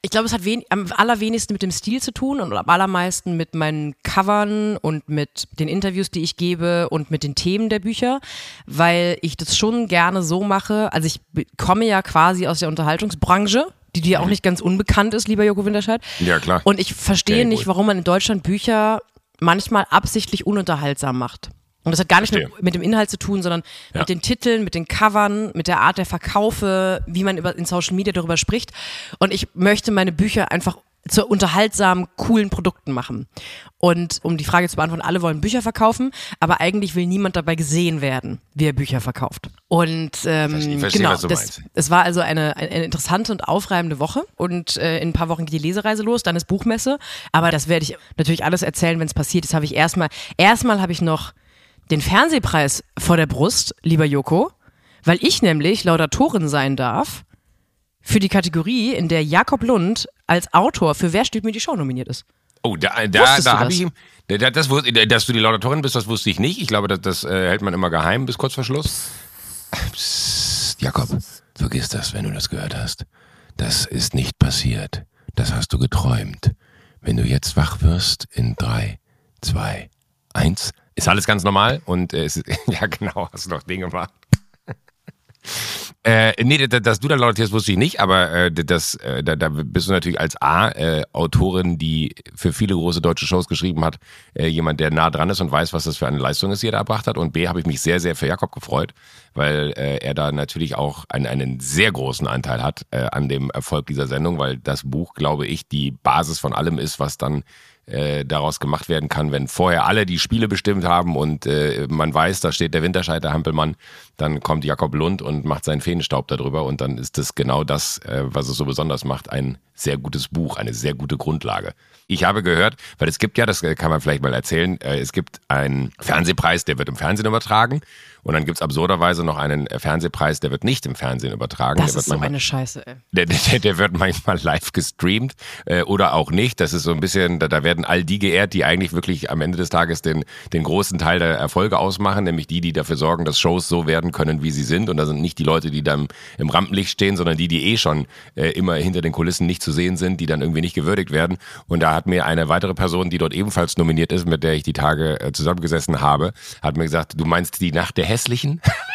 Speaker 2: Ich glaube, es hat wen am allerwenigsten mit dem Stil zu tun und am allermeisten mit meinen Covern und mit den Interviews, die ich gebe und mit den Themen der Bücher, weil ich das schon gerne so mache. Also ich komme ja quasi aus der Unterhaltungsbranche, die dir auch nicht ganz unbekannt ist, lieber Joko Winterscheid.
Speaker 1: Ja, klar.
Speaker 2: Und ich verstehe
Speaker 1: Sehr
Speaker 2: nicht, warum man in Deutschland Bücher manchmal absichtlich ununterhaltsam macht. Und das hat gar nicht mit,
Speaker 1: Verstehe.
Speaker 2: mit dem Inhalt zu tun, sondern
Speaker 1: Ja.
Speaker 2: mit den Titeln, mit den Covern, mit der Art der Verkaufe, wie man über, in Social Media darüber spricht. Und ich möchte meine Bücher einfach zu unterhaltsamen, coolen Produkten machen. Und um die Frage zu beantworten, alle wollen Bücher verkaufen, aber eigentlich will niemand dabei gesehen werden, wie er Bücher verkauft. Und ähm,
Speaker 1: Ich verstehe,
Speaker 2: genau,
Speaker 1: was du
Speaker 2: das, es war also eine, eine interessante und aufreibende Woche und äh, in ein paar Wochen geht die Lesereise los, dann ist Buchmesse. Aber das werde ich natürlich alles erzählen, wenn es passiert. Das habe ich erstmal. Erstmal habe ich noch den Fernsehpreis vor der Brust, lieber Joko, weil ich nämlich Laudatorin sein darf für die Kategorie, in der Jakob Lund als Autor für Wer steht mir die Show nominiert ist.
Speaker 1: Oh, da, da, da habe
Speaker 2: das?
Speaker 1: ich ihm, da- da- das, dass du die Laudatorin bist, das wusste ich nicht. Ich glaube, das, das äh, hält man immer geheim bis kurz vor Schluss. Psst, Jakob, vergiss das, wenn du das gehört hast. Das ist nicht passiert. Das hast du geträumt. Wenn du jetzt wach wirst in drei, zwei, eins, ist alles ganz normal und äh, ist, (laughs) ja genau, hast du noch Dinge gemacht. (laughs) Äh, nee, dass, dass du da lautierst, wusste ich nicht, aber äh, das, äh, da, da bist du natürlich als A, äh, Autorin, die für viele große deutsche Shows geschrieben hat, äh, jemand, der nah dran ist und weiß, was das für eine Leistung ist, die er da erbracht hat. Und B, habe ich mich sehr, sehr für Jakob gefreut, weil äh, er da natürlich auch einen, einen sehr großen Anteil hat äh, an dem Erfolg dieser Sendung, weil das Buch, glaube ich, die Basis von allem ist, was dann äh, daraus gemacht werden kann, wenn vorher alle die Spiele bestimmt haben und äh, man weiß, da steht der Winterscheid, der Hampelmann, dann kommt Jakob Lund und macht seinen Feenstaub darüber und dann ist das genau das, äh, was es so besonders macht, ein sehr gutes Buch, eine sehr gute Grundlage. Ich habe gehört, weil es gibt ja, das kann man vielleicht mal erzählen, äh, es gibt einen Fernsehpreis, der wird im Fernsehen übertragen und dann gibt's absurderweise noch einen äh, Fernsehpreis, der wird nicht im Fernsehen übertragen.
Speaker 2: Das
Speaker 1: der
Speaker 2: ist so
Speaker 1: manchmal-
Speaker 2: eine Scheiße, ey.
Speaker 1: der, der, der wird manchmal live gestreamt äh, oder auch nicht. Das ist so ein bisschen, da, da werden all die geehrt, die eigentlich wirklich am Ende des Tages den, den großen Teil der Erfolge ausmachen, nämlich die, die dafür sorgen, dass Shows so werden können, wie sie sind. Und da sind nicht die Leute, die dann im Rampenlicht stehen, sondern die, die eh schon äh, immer hinter den Kulissen nicht zu sehen sind, die dann irgendwie nicht gewürdigt werden. Und da hat mir eine weitere Person, die dort ebenfalls nominiert ist, mit der ich die Tage äh, zusammengesessen habe, hat mir gesagt, du meinst die Nacht der Hässlichen? (laughs)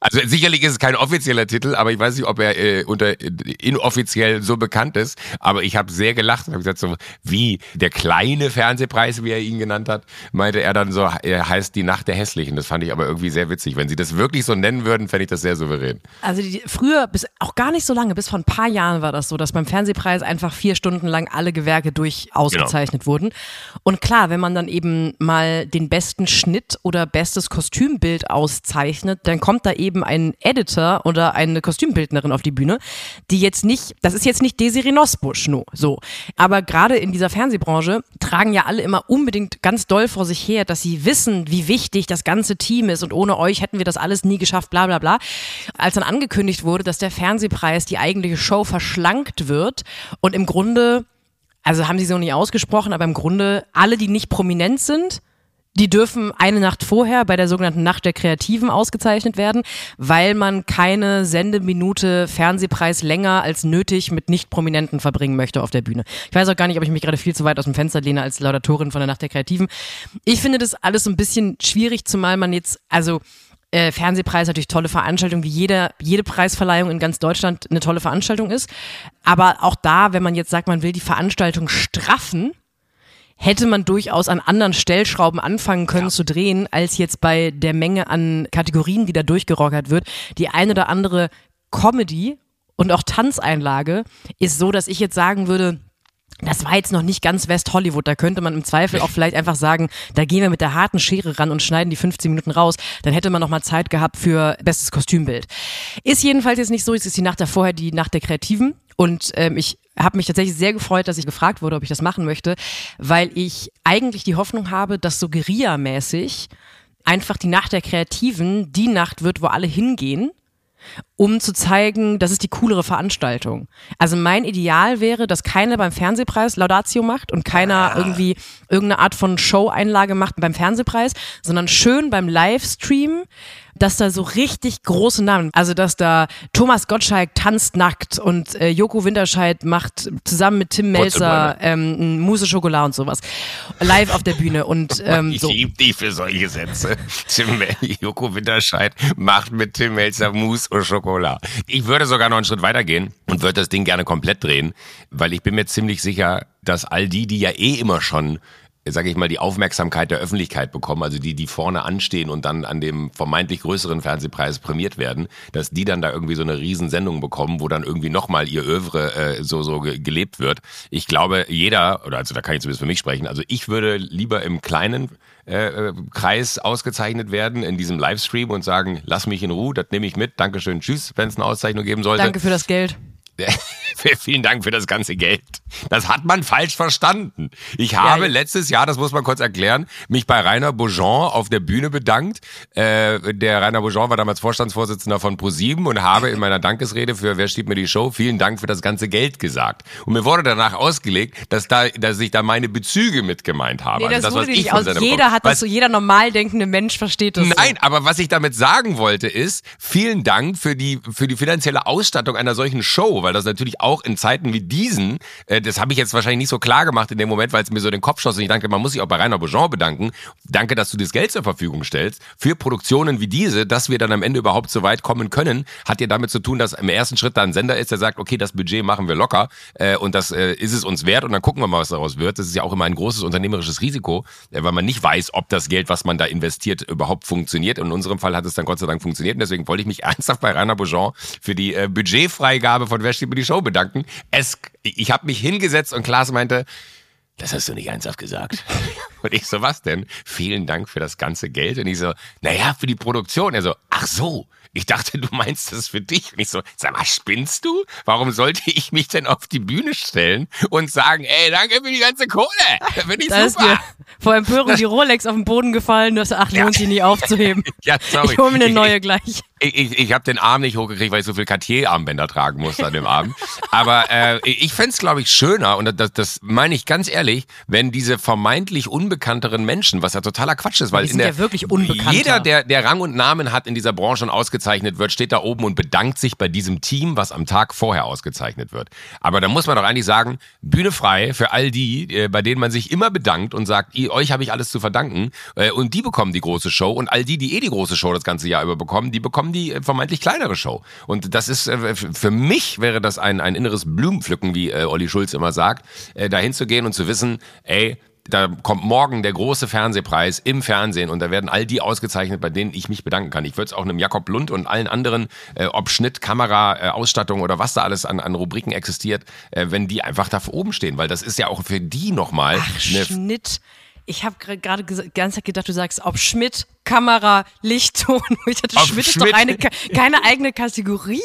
Speaker 1: Also sicherlich ist es kein offizieller Titel, aber ich weiß nicht, ob er äh, unter äh, inoffiziell so bekannt ist. Aber ich habe sehr gelacht und habe gesagt, so wie der kleine Fernsehpreis, wie er ihn genannt hat, meinte er dann so, er heißt die Nacht der Hässlichen. Das fand ich aber irgendwie sehr witzig. Wenn sie das wirklich so nennen würden, fände ich das sehr souverän.
Speaker 2: Also die, früher, bis auch gar nicht so lange, bis vor ein paar Jahren war das so, dass beim Fernsehpreis einfach vier Stunden lang alle Gewerke durch ausgezeichnet wurden. Und klar, wenn man dann eben mal den besten Schnitt oder bestes Kostümbild auszeichnet, dann kommt da eben ein Editor oder eine Kostümbildnerin auf die Bühne, die jetzt nicht, das ist jetzt nicht Desiree Nosbusch, no, so. Aber gerade in dieser Fernsehbranche tragen ja alle immer unbedingt ganz doll vor sich her, dass sie wissen, wie wichtig das ganze Team ist und ohne euch hätten wir das alles nie geschafft, bla bla bla. Als dann angekündigt wurde, dass der Fernsehpreis die eigentliche Show verschlankt wird und im Grunde, also haben sie so nicht ausgesprochen, aber im Grunde alle, die nicht prominent sind, die dürfen eine Nacht vorher bei der sogenannten Nacht der Kreativen ausgezeichnet werden, weil man keine Sendeminute Fernsehpreis länger als nötig mit Nicht-Prominenten verbringen möchte auf der Bühne. Ich weiß auch gar nicht, ob ich mich gerade viel zu weit aus dem Fenster lehne als Laudatorin von der Nacht der Kreativen. Ich finde das alles so ein bisschen schwierig, zumal man jetzt, also äh, Fernsehpreis natürlich tolle Veranstaltung, wie jede, jede Preisverleihung in ganz Deutschland eine tolle Veranstaltung ist. Aber auch da, wenn man jetzt sagt, man will die Veranstaltung straffen, hätte man durchaus an anderen Stellschrauben anfangen können zu drehen, als jetzt bei der Menge an Kategorien, die da durchgerockert wird. Die eine oder andere Comedy und auch Tanzeinlage ist so, dass ich jetzt sagen würde, das war jetzt noch nicht ganz West Hollywood. Da könnte man im Zweifel auch vielleicht einfach sagen, da gehen wir mit der harten Schere ran und schneiden die 15 Minuten raus. Dann hätte man noch mal Zeit gehabt für bestes Kostümbild. Ist jedenfalls jetzt nicht so. Es ist die Nacht davor die Nacht der Kreativen. Und ähm, ich habe mich tatsächlich sehr gefreut, dass ich gefragt wurde, ob ich das machen möchte, weil ich eigentlich die Hoffnung habe, dass so Guerilla-mäßig einfach die Nacht der Kreativen die Nacht wird, wo alle hingehen um zu zeigen, das ist die coolere Veranstaltung. Also mein Ideal wäre, dass keiner beim Fernsehpreis Laudatio macht und keiner ah. irgendwie irgendeine Art von Show-Einlage macht beim Fernsehpreis, sondern schön beim Livestream dass da so richtig große Namen, also dass da Thomas Gottschalk tanzt nackt und äh, Joko Winterscheid macht zusammen mit Tim Melzer ähm, Mousse Schokolade und sowas live auf der Bühne und (laughs) ähm,
Speaker 1: ich
Speaker 2: so.
Speaker 1: liebe dich für solche Sätze. Tim, Joko Winterscheid macht mit Tim Melzer Mousse und Schokolade. Ich würde sogar noch einen Schritt weitergehen und würde das Ding gerne komplett drehen, weil ich bin mir ziemlich sicher, dass all die, die ja eh immer schon sage ich mal, die Aufmerksamkeit der Öffentlichkeit bekommen, also die, die vorne anstehen und dann an dem vermeintlich größeren Fernsehpreis prämiert werden, dass die dann da irgendwie so eine Riesensendung bekommen, wo dann irgendwie nochmal ihr Övre äh, so, so gelebt wird. Ich glaube, jeder, oder also da kann ich zumindest für mich sprechen, also ich würde lieber im kleinen äh, äh Kreis ausgezeichnet werden in diesem Livestream und sagen, lass mich in Ruhe, das nehme ich mit, Dankeschön, tschüss, wenn es eine Auszeichnung geben sollte.
Speaker 2: Danke für das Geld. (laughs)
Speaker 1: Vielen Dank für das ganze Geld. Das hat man falsch verstanden. Ich habe ja, letztes Jahr, das muss man kurz erklären, mich bei Rainer Beaujean auf der Bühne bedankt. Äh, der Rainer Beaujean war damals Vorstandsvorsitzender von ProSieben und habe in meiner Dankesrede für Wer steht mir die Show vielen Dank für das ganze Geld gesagt. Und mir wurde danach ausgelegt, dass da, dass ich da meine Bezüge mit gemeint habe.
Speaker 2: Nee, das, also das was ich aus. Jeder hat das so, jeder normal denkende Mensch versteht das.
Speaker 1: Nein,
Speaker 2: so.
Speaker 1: aber was ich damit sagen wollte ist, vielen Dank für die, für die finanzielle Ausstattung einer solchen Show, weil das natürlich auch in Zeiten wie diesen, äh, das habe ich jetzt wahrscheinlich nicht so klar gemacht in dem Moment, weil es mir so den Kopf schoss und ich danke, man muss sich auch bei Rainer Beaujean bedanken. Danke, dass du das Geld zur Verfügung stellst für Produktionen wie diese, dass wir dann am Ende überhaupt so weit kommen können, hat ja damit zu tun, dass im ersten Schritt da ein Sender ist, der sagt, okay, das Budget machen wir locker äh, und das äh, ist es uns wert und dann gucken wir mal, was daraus wird. Das ist ja auch immer ein großes unternehmerisches Risiko, äh, weil man nicht weiß, ob das Geld, was man da investiert, überhaupt funktioniert. In unserem Fall hat es dann Gott sei Dank funktioniert und deswegen wollte ich mich (laughs) ernsthaft bei Rainer Beaujean für die äh, Budgetfreigabe von Wer steht über die Show bedanken. Es, ich habe mich hingesetzt und Klaas meinte, das hast du nicht ernsthaft gesagt. (laughs) Und ich so, was denn? Vielen Dank für das ganze Geld. Und ich so, naja, für die Produktion. Er so, ach so, ich dachte, du meinst das für dich. Und ich so, sag mal, spinnst du? Warum sollte ich mich denn auf die Bühne stellen und sagen, ey, danke für die ganze Kohle? Da bin ich da super. Ist dir
Speaker 2: vor Empörung die Rolex auf den Boden gefallen. Du hast, ach, lohnt sich nicht aufzuheben. (laughs) ja, sorry. Ich hole mir eine neue gleich.
Speaker 1: Ich, ich, ich habe den Arm nicht hochgekriegt, weil ich so viel Cartier-Armbänder tragen musste an dem Abend. Aber äh, ich fände es, glaube ich, schöner, und das, das meine ich ganz ehrlich, wenn diese vermeintlich unbekannteren Menschen, was ja totaler Quatsch ist, weil
Speaker 2: die sind
Speaker 1: der,
Speaker 2: ja wirklich unbekannt.
Speaker 1: Jeder, der, der Rang und Namen hat in dieser Branche und ausgezeichnet wird, steht da oben und bedankt sich bei diesem Team, was am Tag vorher ausgezeichnet wird. Aber da muss man doch eigentlich sagen, Bühne frei für all die, äh, bei denen man sich immer bedankt und sagt, euch habe ich alles zu verdanken. Äh, und die bekommen die große Show. Und all die, die eh die große Show das ganze Jahr über bekommen, die bekommen die äh, vermeintlich kleinere Show. Und das ist, für mich wäre das ein, ein inneres Blumenpflücken, wie Olli Schulz immer sagt, dahin zu gehen und zu wissen, ey, da kommt morgen der große Fernsehpreis im Fernsehen und da werden all die ausgezeichnet, bei denen ich mich bedanken kann. Ich würde es auch einem Jakob Lund und allen anderen, äh, ob Schnitt, Kamera, äh, Ausstattung oder was da alles an, an Rubriken existiert, äh, wenn die einfach da oben stehen, weil das ist ja auch für die nochmal.
Speaker 2: Ach, Schnitt. Ich habe gerade die ganze Zeit gedacht, du sagst, ob Schmidt, Kamera, Lichtton. (laughs) Ich dachte, Schmidt, Schmidt ist doch eine, keine eigene Kategorie.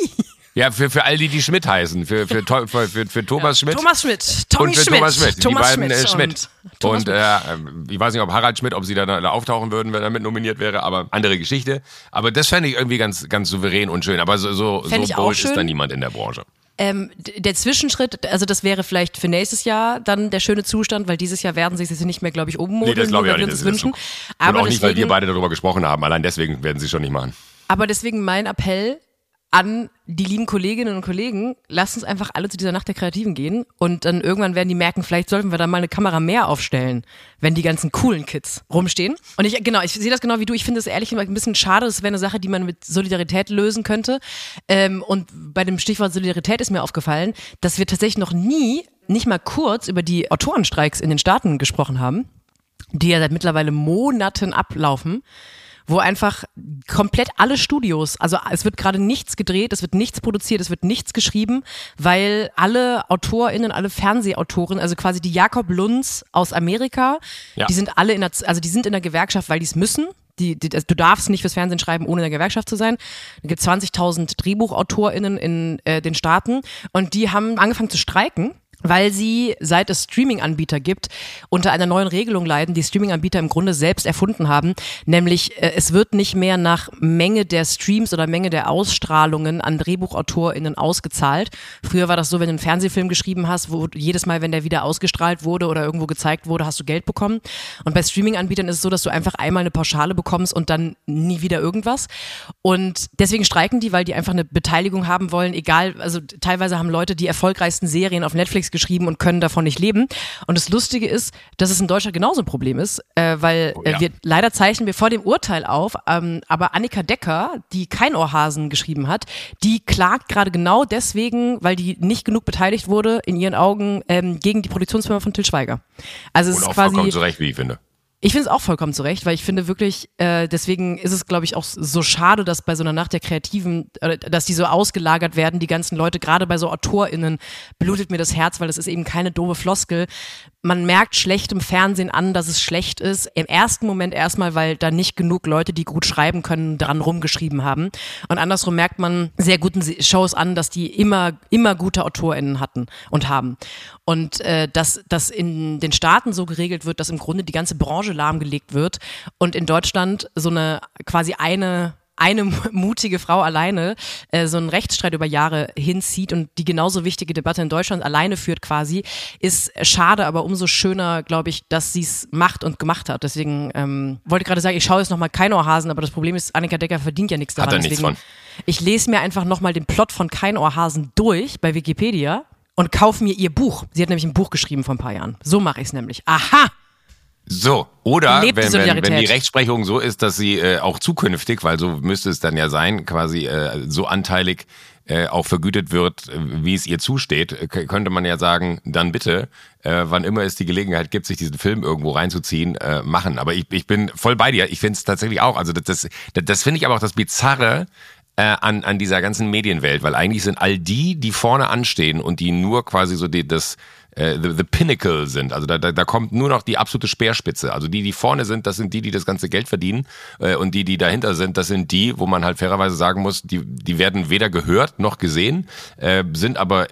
Speaker 1: Ja, für, für all die, die Schmidt heißen. Für, für, (laughs) für, für, für Thomas ja, Schmidt.
Speaker 2: Thomas Schmidt. Tommy
Speaker 1: und für
Speaker 2: Schmidt.
Speaker 1: Thomas Schmidt.
Speaker 2: Thomas
Speaker 1: die beiden
Speaker 2: Schmidt.
Speaker 1: Äh, Schmidt. Und, und äh, ich weiß nicht, ob Harald Schmidt, ob sie da, da auftauchen würden, wenn er mit nominiert wäre, aber andere Geschichte. Aber das fände ich irgendwie ganz, ganz souverän und schön. Aber so, so, so bold ist da niemand in der Branche.
Speaker 2: Ähm, der Zwischenschritt, also das wäre vielleicht für nächstes Jahr dann der schöne Zustand, weil dieses Jahr werden sie sich nicht mehr, glaube ich, oben
Speaker 1: modeln, nee, das glaube ich auch nicht,
Speaker 2: das wünschen.
Speaker 1: Und Aber auch deswegen, nicht, weil wir beide darüber gesprochen haben. Allein deswegen werden sie schon nicht machen.
Speaker 2: Aber deswegen mein Appell, an die lieben Kolleginnen und Kollegen, lasst uns einfach alle zu dieser Nacht der Kreativen gehen und dann irgendwann werden die merken, vielleicht sollten wir da mal eine Kamera mehr aufstellen, wenn die ganzen coolen Kids rumstehen. Und ich, genau, ich sehe das genau wie du. Ich finde es ehrlich ein bisschen schade. Das wäre eine Sache, die man mit Solidarität lösen könnte. Ähm, und bei dem Stichwort Solidarität ist mir aufgefallen, dass wir tatsächlich noch nie, nicht mal kurz über die Autorenstreiks in den Staaten gesprochen haben, die ja seit mittlerweile Monaten ablaufen wo einfach komplett alle Studios, also es wird gerade nichts gedreht, es wird nichts produziert, es wird nichts geschrieben, weil alle AutorInnen, alle Fernsehautoren, also quasi die Jakob Lunds aus Amerika,
Speaker 1: Ja.
Speaker 2: die sind alle in der, also die sind in der Gewerkschaft, weil die es müssen. Die, die, also du darfst nicht fürs Fernsehen schreiben, ohne in der Gewerkschaft zu sein. Da gibt 20.000 DrehbuchautorInnen in äh, den Staaten und die haben angefangen zu streiken weil sie, seit es Streaming-Anbieter gibt, unter einer neuen Regelung leiden, die Streaming-Anbieter im Grunde selbst erfunden haben, nämlich äh, es wird nicht mehr nach Menge der Streams oder Menge der Ausstrahlungen an DrehbuchautorInnen ausgezahlt. Früher war das so, wenn du einen Fernsehfilm geschrieben hast, wo jedes Mal, wenn der wieder ausgestrahlt wurde oder irgendwo gezeigt wurde, hast du Geld bekommen. Und bei Streaming-Anbietern ist es so, dass du einfach einmal eine Pauschale bekommst und dann nie wieder irgendwas. Und deswegen streiken die, weil die einfach eine Beteiligung haben wollen, egal, also teilweise haben Leute die erfolgreichsten Serien auf Netflix geschrieben und können davon nicht leben. Und das Lustige ist, dass es in Deutschland genauso ein Problem ist, äh, weil
Speaker 1: ja.
Speaker 2: äh, wir leider zeichnen wir vor dem Urteil auf, ähm, aber Annika Decker, die kein Ohrhasen geschrieben hat, die klagt gerade genau deswegen, weil die nicht genug beteiligt wurde, in ihren Augen, ähm, gegen die Produktionsfirma von Til Schweiger. Also es ist
Speaker 1: auch
Speaker 2: quasi
Speaker 1: zurecht, wie ich finde.
Speaker 2: Ich finde es auch vollkommen zurecht, weil ich finde wirklich, äh, deswegen ist es, glaube ich, auch so schade, dass bei so einer Nacht der Kreativen, äh, dass die so ausgelagert werden, die ganzen Leute, gerade bei so AutorInnen, blutet mir das Herz, weil das ist eben keine doofe Floskel. Man merkt schlecht im Fernsehen an, dass es schlecht ist. Im ersten Moment erstmal, weil da nicht genug Leute, die gut schreiben können, dran rumgeschrieben haben. Und andersrum merkt man sehr guten Shows an, dass die immer, immer gute AutorInnen hatten und haben. Und äh, dass das in den Staaten so geregelt wird, dass im Grunde die ganze Branche lahmgelegt wird und in Deutschland so eine quasi eine eine (laughs) mutige Frau alleine äh, so einen Rechtsstreit über Jahre hinzieht und die genauso wichtige Debatte in Deutschland alleine führt quasi, ist schade, aber umso schöner, glaube ich, dass sie es macht und gemacht hat. Deswegen ähm, wollte gerade sagen, ich schaue jetzt nochmal kein Ohrhasen, aber das Problem ist, Annika Decker verdient ja nichts
Speaker 1: Hat
Speaker 2: daran.
Speaker 1: er nichts
Speaker 2: deswegen,
Speaker 1: von.
Speaker 2: ich lese mir einfach nochmal den Plot von Kein Ohrhasen durch bei Wikipedia und kaufe mir ihr Buch. Sie hat nämlich ein Buch geschrieben vor ein paar Jahren. So mache ich es nämlich. Aha!
Speaker 1: So, oder wenn, wenn, wenn die. Rechtsprechung so ist, dass sie äh, auch zukünftig, weil so müsste es dann ja sein, quasi äh, so anteilig äh, auch vergütet wird, äh, wie es ihr zusteht, äh, könnte man ja sagen, dann bitte, äh, wann immer es die Gelegenheit gibt, sich diesen Film irgendwo reinzuziehen, äh, machen. Aber ich, ich bin voll bei dir. Ich finde es tatsächlich auch. Also das, das, das finde ich aber auch das Bizarre äh, an, an dieser ganzen Medienwelt, weil eigentlich sind all die, die vorne anstehen und die nur quasi so die, das äh, the, the Pinnacle sind. Also da, da, da kommt nur noch die absolute Speerspitze. Also die, die vorne sind, das sind die, die das ganze Geld verdienen. Äh, und die, die dahinter sind, das sind die, wo man halt fairerweise sagen muss, die, die werden weder gehört noch gesehen, äh, sind aber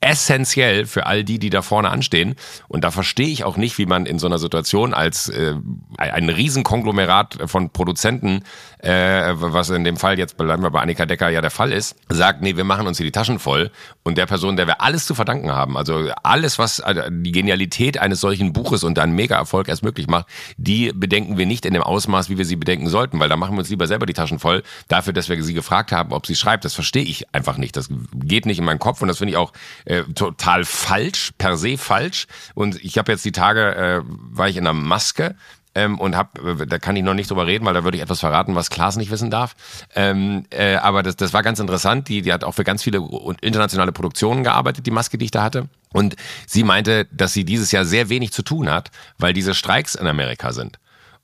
Speaker 1: essentiell für all die, die da vorne anstehen. Und da verstehe ich auch nicht, wie man in so einer Situation als äh, ein Riesenkonglomerat von Produzenten, äh, was in dem Fall jetzt bleiben wir bei Annika Decker ja der Fall ist, sagt, nee, wir machen uns hier die Taschen voll und der Person, der wir alles zu verdanken haben, also alles, was also die Genialität eines solchen Buches und einen Mega-Erfolg erst möglich macht, die bedenken wir nicht in dem Ausmaß, wie wir sie bedenken sollten, weil da machen wir uns lieber selber die Taschen voll dafür, dass wir sie gefragt haben, ob sie schreibt. Das verstehe ich einfach nicht. Das geht nicht in meinen Kopf und das finde ich auch äh, total falsch, per se falsch. Und ich habe jetzt die Tage, äh, war ich in einer Maske ähm, und hab, äh, da kann ich noch nicht drüber reden, weil da würde ich etwas verraten, was Klaas nicht wissen darf. Ähm, äh, aber das, das war ganz interessant. Die, die hat auch für ganz viele internationale Produktionen gearbeitet, die Maske, die ich da hatte. Und sie meinte, dass sie dieses Jahr sehr wenig zu tun hat, weil diese Streiks in Amerika sind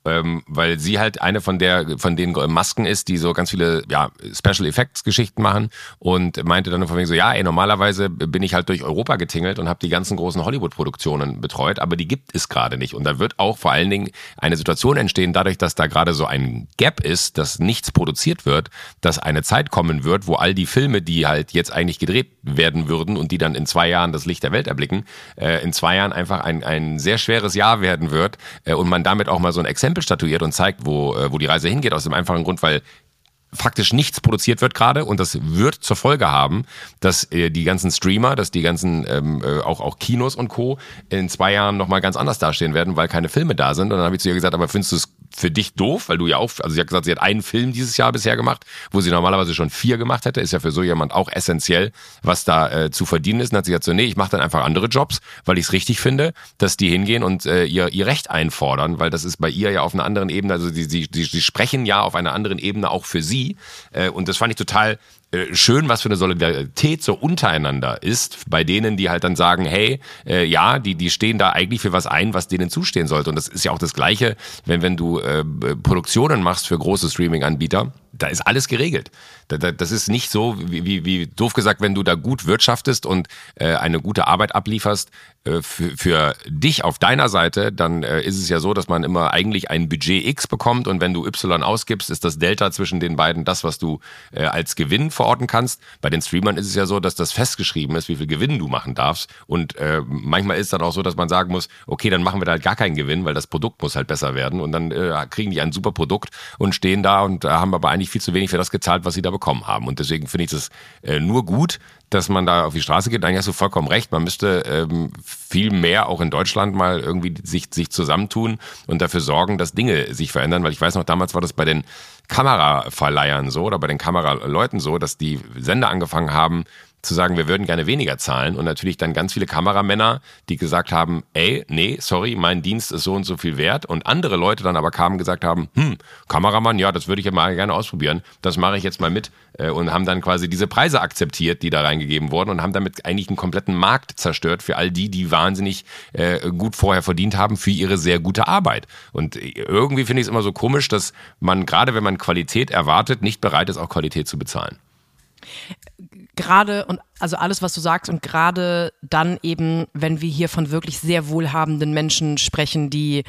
Speaker 1: ähm, weil sie halt eine von der von den Masken ist, die so ganz viele ja Special Effects Geschichten machen und meinte dann von wegen so ja, ey, normalerweise bin ich halt durch Europa getingelt und habe die ganzen großen Hollywood Produktionen betreut, aber die gibt es gerade nicht. Und da wird auch vor allen Dingen eine Situation entstehen, dadurch, dass da gerade so ein Gap ist, dass nichts produziert wird, dass eine Zeit kommen wird, wo all die Filme, die halt jetzt eigentlich gedreht werden würden und die dann in zwei Jahren das Licht der Welt erblicken, äh, in zwei Jahren einfach ein, ein sehr schweres Jahr werden wird äh, und man damit auch mal so ein Exempel statuiert und zeigt, wo, äh, wo die Reise hingeht, aus dem einfachen Grund, weil faktisch nichts produziert wird gerade und das wird zur Folge haben, dass äh, die ganzen Streamer, dass die ganzen ähm, äh, auch auch Kinos und Co. in zwei Jahren noch mal ganz anders dastehen werden, weil keine Filme da sind. Und dann habe ich zu ihr gesagt, aber findest du es für dich doof, weil du ja auch, also sie hat gesagt, sie hat einen Film dieses Jahr bisher gemacht, wo sie normalerweise schon vier gemacht hätte, ist ja für so jemand auch essentiell, was da äh, zu verdienen ist. Und hat sie gesagt, so, nee, ich mache dann einfach andere Jobs, weil ich es richtig finde, dass die hingehen und äh, ihr, ihr Recht einfordern, weil das ist bei ihr ja auf einer anderen Ebene, also sie, sie, sie, sie sprechen ja auf einer anderen Ebene auch für sie. Äh, und das fand ich total schön, was für eine Solidarität so untereinander ist, bei denen, die halt dann sagen, hey, äh, ja, die, die stehen da eigentlich für was ein, was denen zustehen sollte. Und das ist ja auch das Gleiche, wenn, wenn du äh, Produktionen machst für große Streaming-Anbieter da ist alles geregelt. Das ist nicht so, wie, wie, wie doof gesagt, wenn du da gut wirtschaftest und äh, eine gute Arbeit ablieferst äh, für, für dich auf deiner Seite, dann äh, ist es ja so, dass man immer eigentlich ein Budget X bekommt und wenn du Y ausgibst, ist das Delta zwischen den beiden das, was du äh, als Gewinn verorten kannst. Bei den Streamern ist es ja so, dass das festgeschrieben ist, wie viel Gewinn du machen darfst und äh, manchmal ist es dann auch so, dass man sagen muss, okay, dann machen wir da halt gar keinen Gewinn, weil das Produkt muss halt besser werden und dann äh, kriegen die ein super Produkt und stehen da und äh, haben aber eigentlich viel zu wenig für das gezahlt, was sie da bekommen haben und deswegen finde ich das äh, nur gut, dass man da auf die Straße geht. Eigentlich hast du vollkommen recht. Man müsste ähm, viel mehr auch in Deutschland mal irgendwie sich, sich zusammentun und dafür sorgen, dass Dinge sich verändern. Weil ich weiß noch, damals war das bei den Kameraverleihern so oder bei den Kameraleuten so, dass die Sender angefangen haben, zu sagen, wir würden gerne weniger zahlen und natürlich dann ganz viele Kameramänner, die gesagt haben, ey, nee, sorry, mein Dienst ist so und so viel wert. Und andere Leute dann aber kamen und gesagt haben, hm, Kameramann, ja, das würde ich ja mal gerne ausprobieren, das mache ich jetzt mal mit. Äh, und haben dann quasi diese Preise akzeptiert, die da reingegeben wurden und haben damit eigentlich einen kompletten Markt zerstört für all die, die wahnsinnig äh, gut vorher verdient haben für ihre sehr gute Arbeit. Und irgendwie finde ich es immer so komisch, dass man gerade, wenn man Qualität erwartet, nicht bereit ist, auch Qualität zu bezahlen
Speaker 2: gerade und also alles, was du sagst und gerade dann eben, wenn wir hier von wirklich sehr wohlhabenden Menschen sprechen, die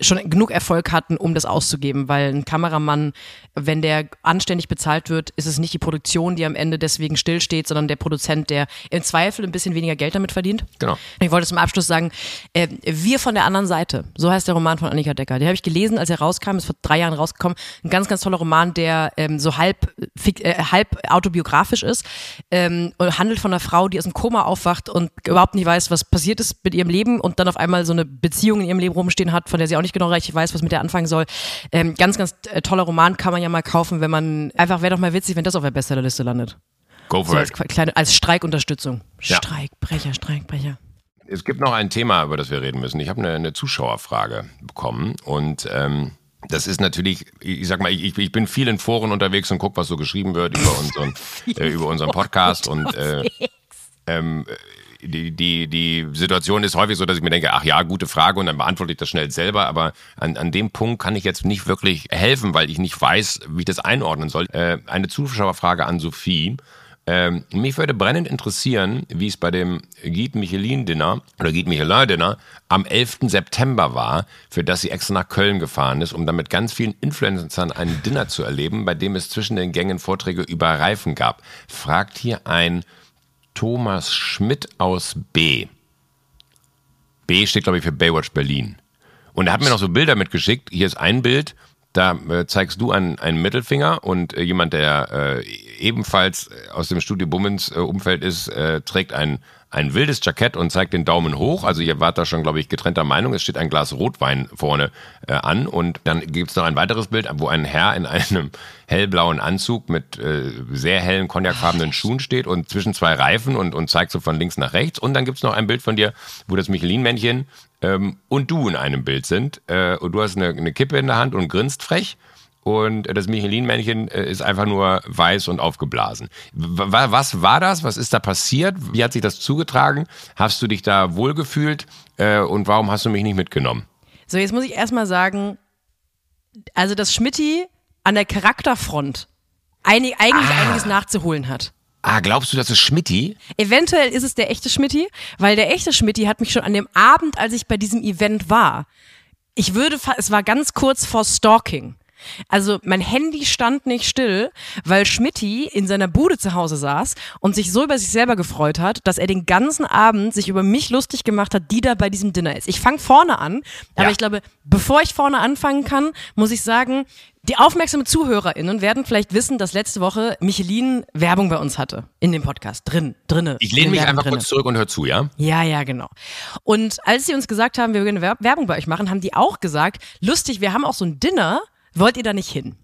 Speaker 2: schon genug Erfolg hatten, um das auszugeben, weil ein Kameramann, wenn der anständig bezahlt wird, ist es nicht die Produktion, die am Ende deswegen stillsteht, sondern der Produzent, der im Zweifel ein bisschen weniger Geld damit verdient.
Speaker 1: Genau.
Speaker 2: Ich wollte zum Abschluss sagen, äh, wir von der anderen Seite, so heißt der Roman von Annika Decker. Den habe ich gelesen, als er rauskam, ist vor drei Jahren rausgekommen. Ein ganz, ganz toller Roman, der ähm, so halb, äh, halb autobiografisch ist ähm, und handelt von einer Frau, die aus dem Koma aufwacht und überhaupt nicht weiß, was passiert ist mit ihrem Leben und dann auf einmal so eine Beziehung in ihrem Leben rumstehen hat, von der sie auch nicht nicht genau recht weiß, was mit der anfangen soll. Ähm, ganz, ganz äh, toller Roman kann man ja mal kaufen, wenn man einfach wäre doch mal witzig, wenn das auf der Bestsellerliste landet.
Speaker 1: Go for
Speaker 2: so
Speaker 1: it.
Speaker 2: Als, kleine, als Streikunterstützung.
Speaker 1: Ja.
Speaker 2: Streikbrecher, Streikbrecher.
Speaker 1: Es gibt noch ein Thema, über das wir reden müssen. Ich habe eine, eine Zuschauerfrage bekommen und ähm, das ist natürlich, ich sag mal, ich, ich bin viel in Foren unterwegs und gucke, was so geschrieben wird über unseren, (laughs) äh, über unseren Podcast und äh, ähm, die, die, die Situation ist häufig so, dass ich mir denke, ach ja, gute Frage und dann beantworte ich das schnell selber, aber an, an dem Punkt kann ich jetzt nicht wirklich helfen, weil ich nicht weiß, wie ich das einordnen soll. Äh, eine Zuschauerfrage an Sophie. Ähm, mich würde brennend interessieren, wie es bei dem Guide Michelin Dinner oder Guide Michelin Dinner am 11. September war, für das sie extra nach Köln gefahren ist, um dann mit ganz vielen Influencern ein Dinner zu erleben, bei dem es zwischen den Gängen Vorträge über Reifen gab. Fragt hier ein Thomas Schmidt aus B. B steht, glaube ich, für Baywatch Berlin. Und er hat mir noch so Bilder mitgeschickt. Hier ist ein Bild, da äh, zeigst du einen, einen Mittelfinger und äh, jemand, der äh, ebenfalls aus dem Studio Bummens äh, Umfeld ist, äh, trägt ein, ein wildes Jackett und zeigt den Daumen hoch. Also ihr wart da schon, glaube ich, getrennter Meinung. Es steht ein Glas Rotwein vorne äh, an und dann gibt es noch ein weiteres Bild, wo ein Herr in (laughs) einem hellblauen Anzug mit äh, sehr hellen cognacfarbenen Schuhen steht und zwischen zwei Reifen und, und zeigt so von links nach rechts. Und dann gibt es noch ein Bild von dir, wo das Michelin-Männchen ähm, und du in einem Bild sind. Äh, und du hast eine, eine Kippe in der Hand und grinst frech und das Michelin-Männchen äh, ist einfach nur weiß und aufgeblasen. Was war das? Was ist da passiert? Wie hat sich das zugetragen? Hast du dich da wohlgefühlt? Äh, und warum hast du mich nicht mitgenommen?
Speaker 2: So, jetzt muss ich erstmal sagen, also dass Schmidti an der Charakterfront einig, eigentlich ah. einiges nachzuholen hat.
Speaker 1: Ah, glaubst du, das ist Schmidti?
Speaker 2: Eventuell ist es der echte Schmidti, weil der echte Schmidti hat mich schon an dem Abend, als ich bei diesem Event war, ich würde, es war ganz kurz vor Stalking. Also mein Handy stand nicht still, weil Schmidti in seiner Bude zu Hause saß und sich so über sich selber gefreut hat, dass er den ganzen Abend sich über mich lustig gemacht hat, die da bei diesem Dinner ist. Ich fange vorne an, aber ja. ich glaube, bevor ich vorne anfangen kann, muss ich sagen, die aufmerksamen ZuhörerInnen werden vielleicht wissen, dass letzte Woche Michelin Werbung bei uns hatte. In dem Podcast. Drin, drinne.
Speaker 1: Ich lehne mich einfach
Speaker 2: drinne.
Speaker 1: kurz zurück und hör zu, ja?
Speaker 2: Ja, ja, genau. Und als sie uns gesagt haben, wir würden Werbung bei euch machen, haben die auch gesagt, lustig, wir haben auch so ein Dinner, Wollt ihr da nicht hin?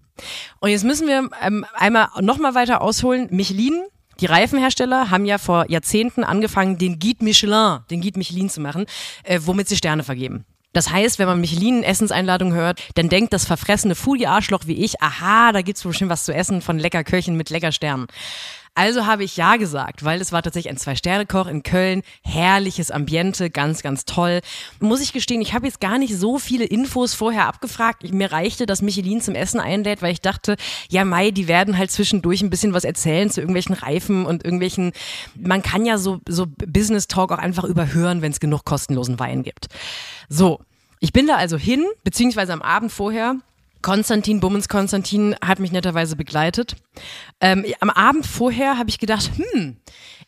Speaker 2: Und jetzt müssen wir ähm, einmal nochmal weiter ausholen. Michelin, die Reifenhersteller haben ja vor Jahrzehnten angefangen, den Guide Michelin, den Guide Michelin zu machen, äh, womit sie Sterne vergeben. Das heißt, wenn man Michelin-Essenseinladung hört, dann denkt das verfressene Foodie-Arschloch wie ich, aha, da gibt's bestimmt was zu essen von lecker Köchen mit lecker Sternen. Also habe ich ja gesagt, weil es war tatsächlich ein Zwei-Sterne-Koch in Köln, herrliches Ambiente, ganz, ganz toll. Muss ich gestehen, ich habe jetzt gar nicht so viele Infos vorher abgefragt. Mir reichte, dass Michelin zum Essen einlädt, weil ich dachte, ja Mai, die werden halt zwischendurch ein bisschen was erzählen zu irgendwelchen Reifen und irgendwelchen, man kann ja so, so Business Talk auch einfach überhören, wenn es genug kostenlosen Wein gibt. So, ich bin da also hin, beziehungsweise am Abend vorher Konstantin, Bummens Konstantin hat mich netterweise begleitet. Ähm, am Abend vorher habe ich gedacht, hm,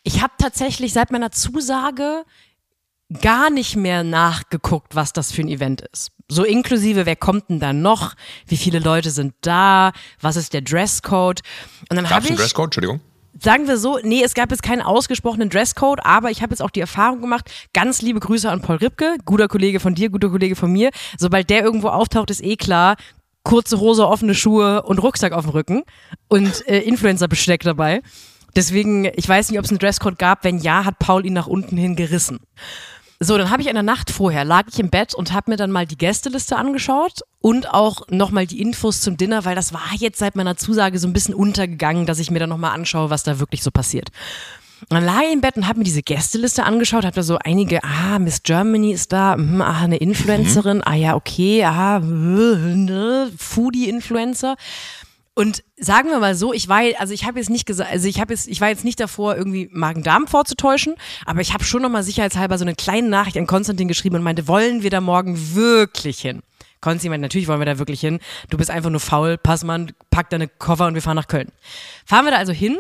Speaker 2: ich habe tatsächlich seit meiner Zusage gar nicht mehr nachgeguckt, was das für ein Event ist. So inklusive, wer kommt denn da noch? Wie viele Leute sind da? Was ist der Dresscode? Und dann habe ich.
Speaker 1: Dresscode? Entschuldigung.
Speaker 2: Sagen wir so, nee, es gab jetzt keinen ausgesprochenen Dresscode, aber ich habe jetzt auch die Erfahrung gemacht, ganz liebe Grüße an Paul Ripke, guter Kollege von dir, guter Kollege von mir. Sobald der irgendwo auftaucht, ist eh klar, kurze Hose, offene Schuhe und Rucksack auf dem Rücken und äh, Influencer-Besteck dabei. Deswegen, ich weiß nicht, ob es einen Dresscode gab. Wenn ja, hat Paul ihn nach unten hin gerissen. So, dann habe ich in der Nacht vorher, lag ich im Bett und habe mir dann mal die Gästeliste angeschaut und auch nochmal die Infos zum Dinner, weil das war jetzt seit meiner Zusage so ein bisschen untergegangen, dass ich mir dann nochmal anschaue, was da wirklich so passiert. Dann lag ich im Bett und habe mir diese Gästeliste angeschaut, habe da so einige, ah, Miss Germany ist da, hm, ah, eine Influencerin, mhm. ah ja, okay, ah, (laughs) ne, Foodie-Influencer. Und sagen wir mal so, ich war, also ich habe jetzt nicht gesagt, also ich habe jetzt, ich war jetzt nicht davor, irgendwie Magen-Darm vorzutäuschen, aber ich habe schon nochmal sicherheitshalber so eine kleine Nachricht an Konstantin geschrieben und meinte, wollen wir da morgen wirklich hin? Konstantin meinte, natürlich wollen wir da wirklich hin. Du bist einfach nur faul, pass mal, pack deine Koffer und wir fahren nach Köln. Fahren wir da also hin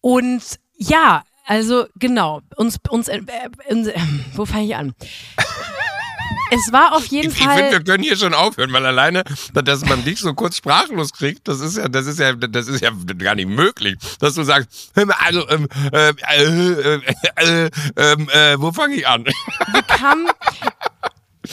Speaker 2: und ja, also genau, uns, uns, äh, äh, wo fange ich an? es war auf jeden
Speaker 1: ich,
Speaker 2: Fall.
Speaker 1: Ich finde, wir können hier schon aufhören, weil alleine, dass man dich so kurz sprachlos kriegt, das ist ja, das ist ja, das ist ja gar nicht möglich, dass du sagst, also, ähm, äh, äh, äh, äh, wo fange ich an?
Speaker 2: Wir kamen,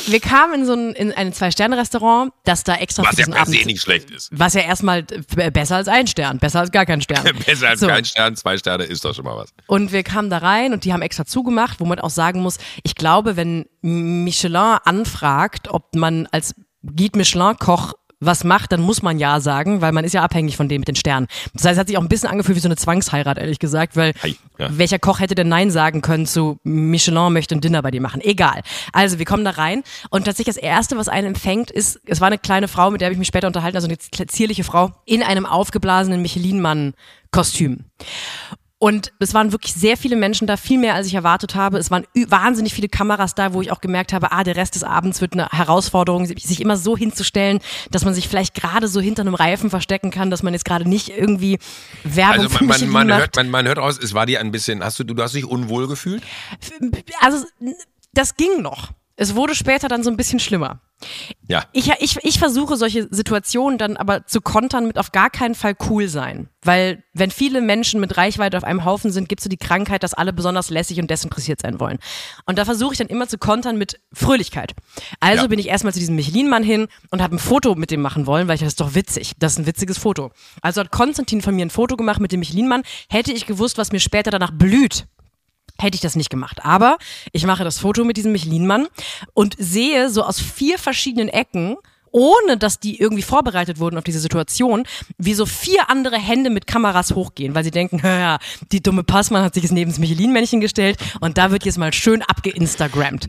Speaker 2: wir kamen in so ein, in ein Zwei-Sterne-Restaurant, das da extra
Speaker 1: was
Speaker 2: für diesen
Speaker 1: ja
Speaker 2: Abend,
Speaker 1: se nicht schlecht ist.
Speaker 2: Was ja erstmal besser als ein Stern, besser als gar kein Stern. (laughs)
Speaker 1: besser als
Speaker 2: So.
Speaker 1: kein Stern, zwei Sterne ist doch schon mal was.
Speaker 2: Und wir kamen da rein und die haben extra zugemacht, wo man auch sagen muss, ich glaube, wenn Michelin anfragt, ob man als Guide Michelin-Koch was macht, dann muss man ja sagen, weil man ist ja abhängig von dem mit den Sternen. Das heißt, es hat sich auch ein bisschen angefühlt wie so eine Zwangsheirat, ehrlich gesagt, weil
Speaker 1: Hi, ja.
Speaker 2: welcher Koch hätte denn Nein sagen können zu Michelin möchte ein Dinner bei dir machen? Egal. Also wir kommen da rein und tatsächlich das Erste, was einen empfängt, ist, es war eine kleine Frau, mit der habe ich mich später unterhalten, also eine zierliche Frau, in einem aufgeblasenen Michelin-Mann-Kostüm. Und es waren wirklich sehr viele Menschen da, viel mehr als ich erwartet habe. Es waren wahnsinnig viele Kameras da, wo ich auch gemerkt habe, ah, der Rest des Abends wird eine Herausforderung, sich immer so hinzustellen, dass man sich vielleicht gerade so hinter einem Reifen verstecken kann, dass man jetzt gerade nicht irgendwie Werbung
Speaker 1: Also man, man, man,
Speaker 2: macht.
Speaker 1: hört, man, man hört aus, es war dir ein bisschen, hast du, du hast dich unwohl gefühlt?
Speaker 2: Also das ging noch. Es wurde später dann so ein bisschen schlimmer.
Speaker 1: Ja.
Speaker 2: Ich, ich, ich versuche solche Situationen dann aber zu kontern mit auf gar keinen Fall cool sein. Weil wenn viele Menschen mit Reichweite auf einem Haufen sind, gibt es so die Krankheit, dass alle besonders lässig und desinteressiert sein wollen. Und da versuche ich dann immer zu kontern mit Fröhlichkeit. Also
Speaker 1: Ja.
Speaker 2: bin ich erstmal zu diesem Michelin-Mann hin und habe ein Foto mit dem machen wollen, weil ich dachte, das ist doch witzig. Das ist ein witziges Foto. Also hat Konstantin von mir ein Foto gemacht mit dem Michelin-Mann. Hätte ich gewusst, was mir später danach blüht, hätte ich das nicht gemacht. Aber ich mache das Foto mit diesem Michelin-Mann und sehe so aus vier verschiedenen Ecken, ohne dass die irgendwie vorbereitet wurden auf diese Situation, wie so vier andere Hände mit Kameras hochgehen, weil sie denken, (laughs) ja, die dumme Passmann hat sich jetzt neben das Michelin-Männchen gestellt und da wird jetzt mal schön abgeinstagrammt.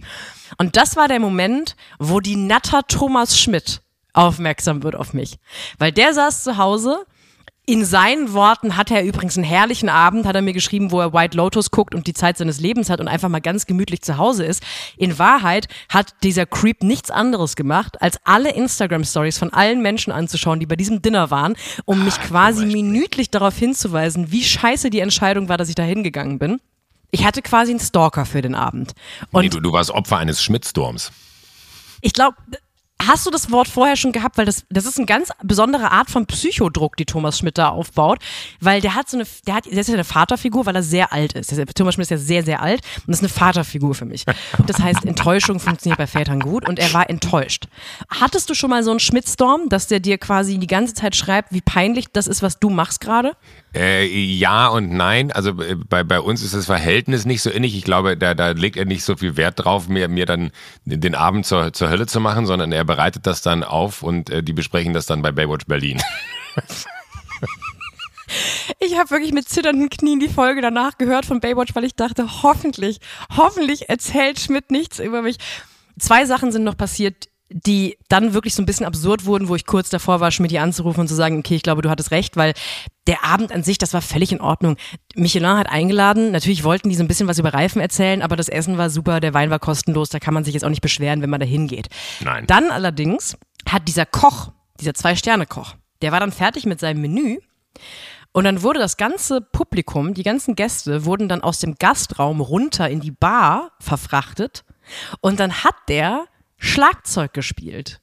Speaker 2: Und das war der Moment, wo die Natter Thomas Schmidt aufmerksam wird auf mich. Weil der saß zu Hause in seinen Worten hat er übrigens einen herrlichen Abend, hat er mir geschrieben, wo er White Lotus guckt und die Zeit seines Lebens hat und einfach mal ganz gemütlich zu Hause ist. In Wahrheit hat dieser Creep nichts anderes gemacht, als alle Instagram-Stories von allen Menschen anzuschauen, die bei diesem Dinner waren, um mich quasi minütlich darauf hinzuweisen, wie scheiße die Entscheidung war, dass ich da hingegangen bin. Ich hatte quasi einen Stalker für den Abend. Und
Speaker 1: nee, du, du warst Opfer eines Schmidtstorms.
Speaker 2: ich glaube, hast du das Wort vorher schon gehabt? Weil das, das ist eine ganz besondere Art von Psychodruck, die Thomas Schmidt da aufbaut. Weil der hat so eine, der hat, der ist ja eine Vaterfigur, weil er sehr alt ist. Thomas Schmidt ist ja sehr, sehr alt und das ist eine Vaterfigur für mich. Das heißt, Enttäuschung funktioniert bei Vätern gut und er war enttäuscht. Hattest du schon mal so einen Schmidtstorm, dass der dir quasi die ganze Zeit schreibt, wie peinlich das ist, was du machst gerade?
Speaker 1: Äh, ja und nein. Also äh, bei, bei uns ist das Verhältnis nicht so innig. Ich glaube, da, da legt er nicht so viel Wert drauf, mir, mir dann den Abend zur, zur Hölle zu machen, sondern er bereitet das dann auf und äh, die besprechen das dann bei Baywatch Berlin. (laughs)
Speaker 2: Ich habe wirklich mit zitternden Knien die Folge danach gehört von Baywatch, weil ich dachte, hoffentlich, hoffentlich erzählt Schmidt nichts über mich. Zwei Sachen sind noch passiert, die dann wirklich so ein bisschen absurd wurden, wo ich kurz davor war, Schmidt anzurufen und zu sagen, okay, ich glaube, du hattest recht, weil der Abend an sich, das war völlig in Ordnung. Michelin hat eingeladen, natürlich wollten die so ein bisschen was über Reifen erzählen, aber das Essen war super, der Wein war kostenlos, da kann man sich jetzt auch nicht beschweren, wenn man da hingeht.
Speaker 1: Nein.
Speaker 2: Dann allerdings hat dieser Koch, dieser Zwei-Sterne-Koch, der war dann fertig mit seinem Menü und dann wurde das ganze Publikum, die ganzen Gäste, wurden dann aus dem Gastraum runter in die Bar verfrachtet und dann hat der Schlagzeug gespielt.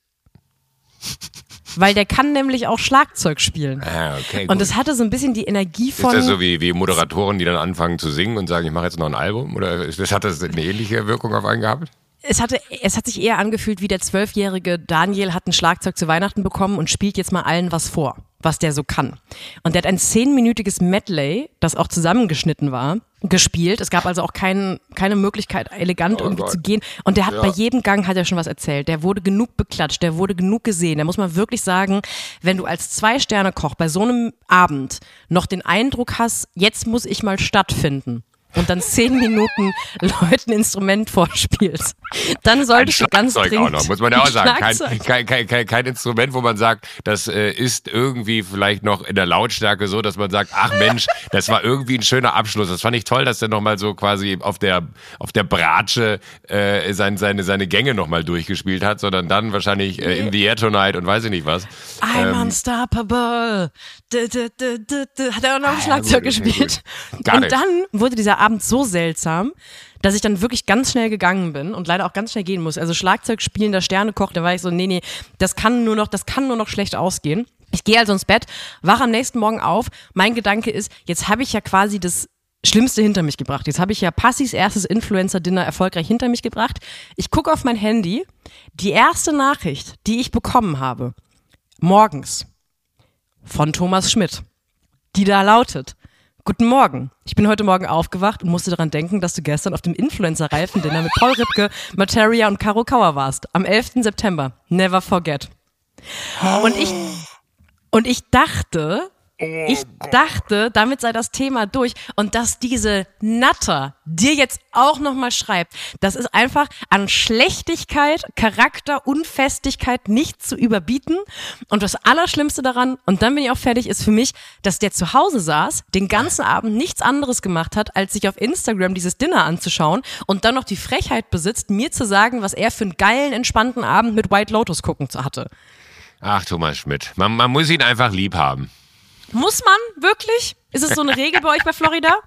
Speaker 2: Weil der kann nämlich auch Schlagzeug spielen.
Speaker 1: Ah, okay,
Speaker 2: Und das hatte so ein bisschen die Energie
Speaker 1: Ist
Speaker 2: von.
Speaker 1: das so wie, wie Moderatoren, die dann anfangen zu singen und sagen, ich mache jetzt noch ein Album? Oder ist das, hat das eine ähnliche Wirkung auf einen gehabt?
Speaker 2: es hatte, es hat sich eher angefühlt, wie der zwölfjährige Daniel hat ein Schlagzeug zu Weihnachten bekommen und spielt jetzt mal allen was vor, was der so kann. Und der hat ein zehnminütiges Medley, das auch zusammengeschnitten war, gespielt. Es gab also auch kein, keine Möglichkeit, elegant
Speaker 1: Oh
Speaker 2: irgendwie
Speaker 1: Gott.
Speaker 2: zu gehen. Und der hat
Speaker 1: Ja.
Speaker 2: bei jedem Gang hat er schon was erzählt. Der wurde genug beklatscht, der wurde genug gesehen. Da muss man wirklich sagen, wenn du als Zwei-Sterne-Koch bei so einem Abend noch den Eindruck hast, jetzt muss ich mal stattfinden. Und dann zehn Minuten Leuten ein Instrument vorspielst. Dann
Speaker 1: Ein
Speaker 2: solltest du ganz dringend
Speaker 1: auch noch, muss man ja auch
Speaker 2: ein
Speaker 1: sagen. Kein, kein, kein, kein Instrument, wo man sagt, das äh, ist irgendwie vielleicht noch in der Lautstärke so, dass man sagt, ach Mensch, das war irgendwie ein schöner Abschluss. Das fand ich toll, dass der nochmal so quasi auf der, auf der Bratsche äh, sein, seine, seine Gänge nochmal durchgespielt hat, sondern dann wahrscheinlich äh, In the Air Tonight und weiß ich nicht was.
Speaker 2: I'm
Speaker 1: Ähm,
Speaker 2: unstoppable. Hat er auch noch
Speaker 1: Ah,
Speaker 2: Schlagzeug gespielt. Und dann wurde dieser Abend so seltsam, dass ich dann wirklich ganz schnell gegangen bin und leider auch ganz schnell gehen muss. Also Schlagzeug spielender Sternekoch, da war ich so, nee, nee, das kann nur noch, das kann nur noch schlecht ausgehen. Ich gehe also ins Bett, wache am nächsten Morgen auf. Mein Gedanke ist, jetzt habe ich ja quasi das Schlimmste hinter mich gebracht. Jetzt habe ich ja Passis erstes Influencer-Dinner erfolgreich hinter mich gebracht. Ich gucke auf mein Handy. Die erste Nachricht, die ich bekommen habe, morgens von Thomas Schmidt, die da lautet, Guten Morgen. Ich bin heute Morgen aufgewacht und musste daran denken, dass du gestern auf dem Influencer-Reifen-Dinner mit Paul Ripke, Materia und Caro Kauer warst. Am 11. September. Never forget. Und ich, und ich dachte, ich dachte, damit sei das Thema durch und dass diese Natter dir jetzt auch nochmal schreibt, das ist einfach an Schlechtigkeit, Charakter, Unfestigkeit nicht zu überbieten und das Allerschlimmste daran, und dann bin ich auch fertig, ist für mich, dass der zu Hause saß, den ganzen Abend nichts anderes gemacht hat, als sich auf Instagram dieses Dinner anzuschauen und dann noch die Frechheit besitzt, mir zu sagen, was er für einen geilen, entspannten Abend mit White Lotus gucken hatte.
Speaker 1: Ach, Thomas Schmidt. Man, man muss ihn einfach lieb haben.
Speaker 2: Muss man wirklich? Ist es so eine Regel bei euch bei Florida?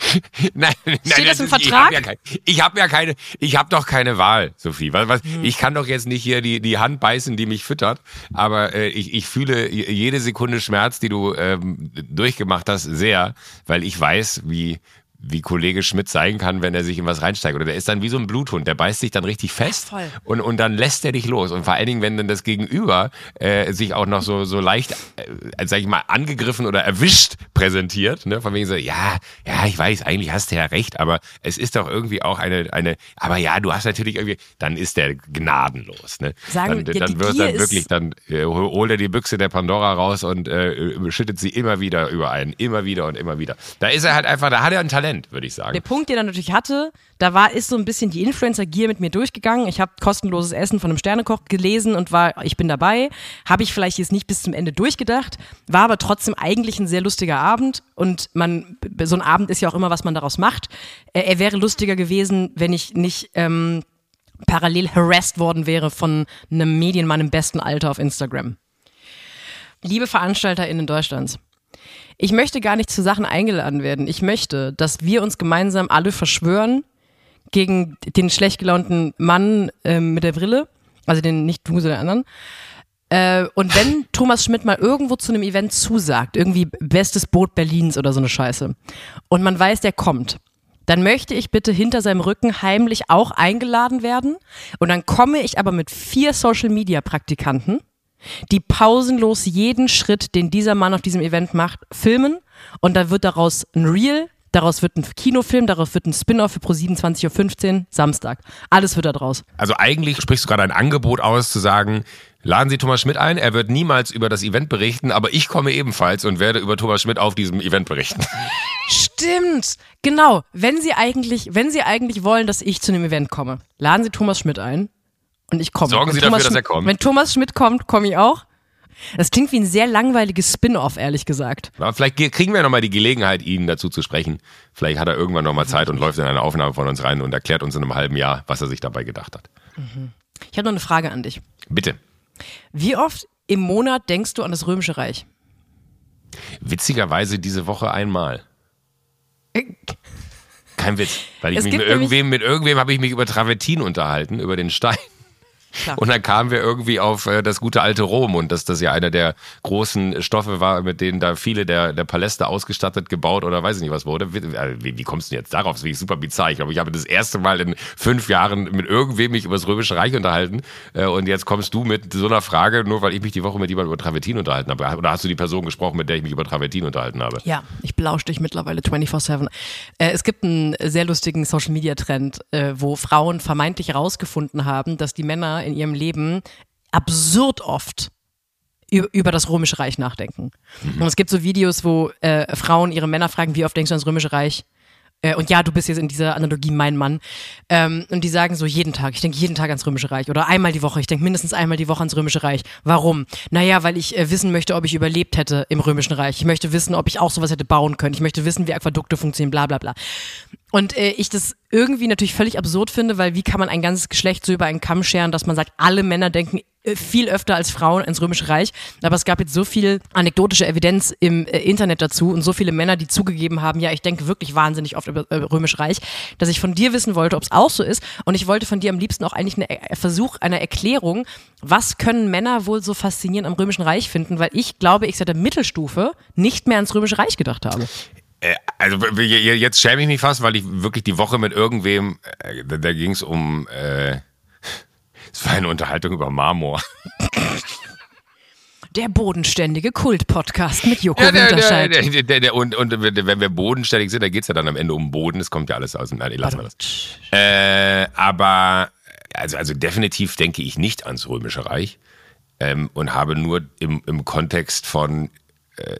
Speaker 2: (laughs)
Speaker 1: Nein, nein,
Speaker 2: Steht das im
Speaker 1: ist- Ich
Speaker 2: Vertrag?
Speaker 1: habe ja, kein, ich hab ja keine, ich habe doch keine Wahl, Sophie. Was, was,
Speaker 2: Hm.
Speaker 1: Ich kann doch jetzt nicht hier die, die Hand beißen, die mich füttert, aber äh, ich, ich fühle jede Sekunde Schmerz, die du ähm, durchgemacht hast, sehr, weil ich weiß, wie wie Kollege Schmidt sein kann, wenn er sich in was reinsteigt. Oder der ist dann wie so ein Bluthund, der beißt sich dann richtig fest
Speaker 2: voll.
Speaker 1: und, und dann lässt er dich los. Und vor allen Dingen, wenn dann das Gegenüber äh, sich auch noch so, so leicht, äh, sag ich mal, angegriffen oder erwischt präsentiert, ne? von wegen so, ja, ja, ich weiß, eigentlich hast du ja recht, aber es ist doch irgendwie auch eine, eine, aber ja, du hast natürlich irgendwie, dann ist der gnadenlos. Ne?
Speaker 2: Sagen,
Speaker 1: dann
Speaker 2: ja,
Speaker 1: dann wird dann wirklich, dann äh, holt er die Büchse der Pandora raus und äh, schüttet sie immer wieder über einen, immer wieder und immer wieder. Da ist er halt einfach, da hat er ein Talent, würde ich sagen.
Speaker 2: Der Punkt, den er natürlich hatte, da war, ist so ein bisschen die Influencer-Gier mit mir durchgegangen. Ich habe kostenloses Essen von einem Sternekoch gelesen und war, ich bin dabei. Habe ich vielleicht jetzt nicht bis zum Ende durchgedacht, war aber trotzdem eigentlich ein sehr lustiger Abend und man, so ein Abend ist ja auch immer, was man daraus macht. Er, er wäre lustiger gewesen, wenn ich nicht ähm, parallel harassed worden wäre von einem Medienmann im besten Alter auf Instagram. Liebe VeranstalterInnen Deutschlands, ich möchte gar nicht zu Sachen eingeladen werden. Ich möchte, dass wir uns gemeinsam alle verschwören gegen den schlecht gelaunten Mann ähm, mit der Brille, also den nicht du, sondern den anderen. Äh, und wenn (laughs) Thomas Schmidt mal irgendwo zu einem Event zusagt, irgendwie bestes Boot Berlins oder so eine Scheiße, und man weiß, der kommt, dann möchte ich bitte hinter seinem Rücken heimlich auch eingeladen werden. Und dann komme ich aber mit vier Social Media Praktikanten, die pausenlos jeden Schritt, den dieser Mann auf diesem Event macht, filmen. Und da wird daraus ein Reel, daraus wird ein Kinofilm, daraus wird ein Spin-off für Pro 27.15 Uhr, Samstag. Alles wird da draus.
Speaker 1: Also eigentlich sprichst du gerade ein Angebot aus, zu sagen, Laden Sie Thomas Schmidt ein. Er wird niemals über das Event berichten, aber ich komme ebenfalls und werde über Thomas Schmidt auf diesem Event berichten. (laughs)
Speaker 2: Stimmt, genau. Wenn Sie eigentlich, wenn Sie eigentlich wollen, dass ich zu einem Event komme, laden Sie Thomas Schmidt ein und ich komme.
Speaker 1: Sorgen
Speaker 2: Wenn
Speaker 1: Sie
Speaker 2: Thomas
Speaker 1: dafür, dass er
Speaker 2: Schmidt-
Speaker 1: kommt.
Speaker 2: Wenn Thomas Schmidt kommt, komme ich auch. Das klingt wie ein sehr langweiliges Spin-off, ehrlich gesagt.
Speaker 1: Aber vielleicht ge- kriegen wir nochmal die Gelegenheit, ihn dazu zu sprechen. Vielleicht hat er irgendwann nochmal Zeit und läuft in eine Aufnahme von uns rein und erklärt uns in einem halben Jahr, was er sich dabei gedacht hat.
Speaker 2: Ich habe noch eine Frage an dich.
Speaker 1: Bitte.
Speaker 2: Wie oft im Monat denkst du an das Römische Reich?
Speaker 1: Witzigerweise diese Woche einmal. (laughs) Kein Witz. Weil ich
Speaker 2: Es
Speaker 1: mich mit irgendwem, mit irgendwem habe ich mich über Travertin unterhalten, über den Stein.
Speaker 2: Klar.
Speaker 1: Und dann kamen wir irgendwie auf äh, das gute alte Rom und dass das ja einer der großen Stoffe war, mit denen da viele der, der Paläste ausgestattet, gebaut oder weiß ich nicht was wurde. Wie, äh, wie, kommst du denn jetzt darauf? Das finde ich super bizarr. Ich glaube, ich habe das erste Mal in fünf Jahren mit irgendwem mich über das Römische Reich unterhalten äh, und jetzt kommst du mit so einer Frage, nur weil ich mich die Woche mit jemandem über Travertin unterhalten habe. Oder hast du die Person gesprochen, mit der ich mich über Travertin unterhalten habe?
Speaker 2: Ja, ich belausche dich mittlerweile 24-7. Äh, es gibt einen sehr lustigen Social-Media-Trend, wo Frauen vermeintlich herausgefunden haben, dass die Männer in ihrem Leben absurd oft über, das Römische Reich nachdenken. Und es gibt so Videos, wo äh, Frauen ihre Männer fragen, wie oft denkst du ans Römische Reich? Äh, und ja, du bist jetzt in dieser Analogie mein Mann. Ähm, und die sagen so jeden Tag, ich denke jeden Tag ans Römische Reich. Oder einmal die Woche, ich denke mindestens einmal die Woche ans Römische Reich. Warum? Naja, weil ich äh, wissen möchte, ob ich überlebt hätte im Römischen Reich. Ich möchte wissen, ob ich auch sowas hätte bauen können. Ich möchte wissen, wie Aquädukte funktionieren, bla bla bla. Und äh, ich das irgendwie natürlich völlig absurd finde, weil wie kann man ein ganzes Geschlecht so über einen Kamm scheren, dass man sagt, alle Männer denken viel öfter als Frauen ins Römische Reich. Aber es gab jetzt so viel anekdotische Evidenz im äh, Internet dazu und so viele Männer, die zugegeben haben, ja, ich denke wirklich wahnsinnig oft über äh, Römisch Reich, dass ich von dir wissen wollte, ob es auch so ist. Und ich wollte von dir am liebsten auch eigentlich einen äh, Versuch einer Erklärung, was können Männer wohl so faszinierend am Römischen Reich finden, weil ich glaube, ich seit der Mittelstufe nicht mehr ans Römische Reich gedacht habe.
Speaker 1: Äh, Also jetzt schäme ich mich fast, weil ich wirklich die Woche mit irgendwem, äh, da, da ging es um, äh, es war eine Unterhaltung über Marmor.
Speaker 2: Der bodenständige Kult-Podcast mit Joko
Speaker 1: Ja, der,
Speaker 2: Winterscheid.
Speaker 1: der, der, der, und, und wenn wir bodenständig sind, dann geht's ja dann am Ende um Boden. Es kommt ja alles aus dem. Nein, lassen wir das. Äh, aber also, also definitiv denke ich nicht ans Römische Reich ähm, und habe nur im, im Kontext von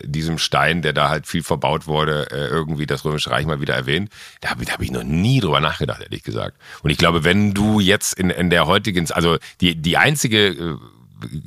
Speaker 1: diesem Stein, der da halt viel verbaut wurde, äh, irgendwie das Römische Reich mal wieder erwähnt. Da habe hab ich noch nie drüber nachgedacht, ehrlich gesagt. Und ich glaube, wenn du jetzt in, in der heutigen, also die, die einzige äh,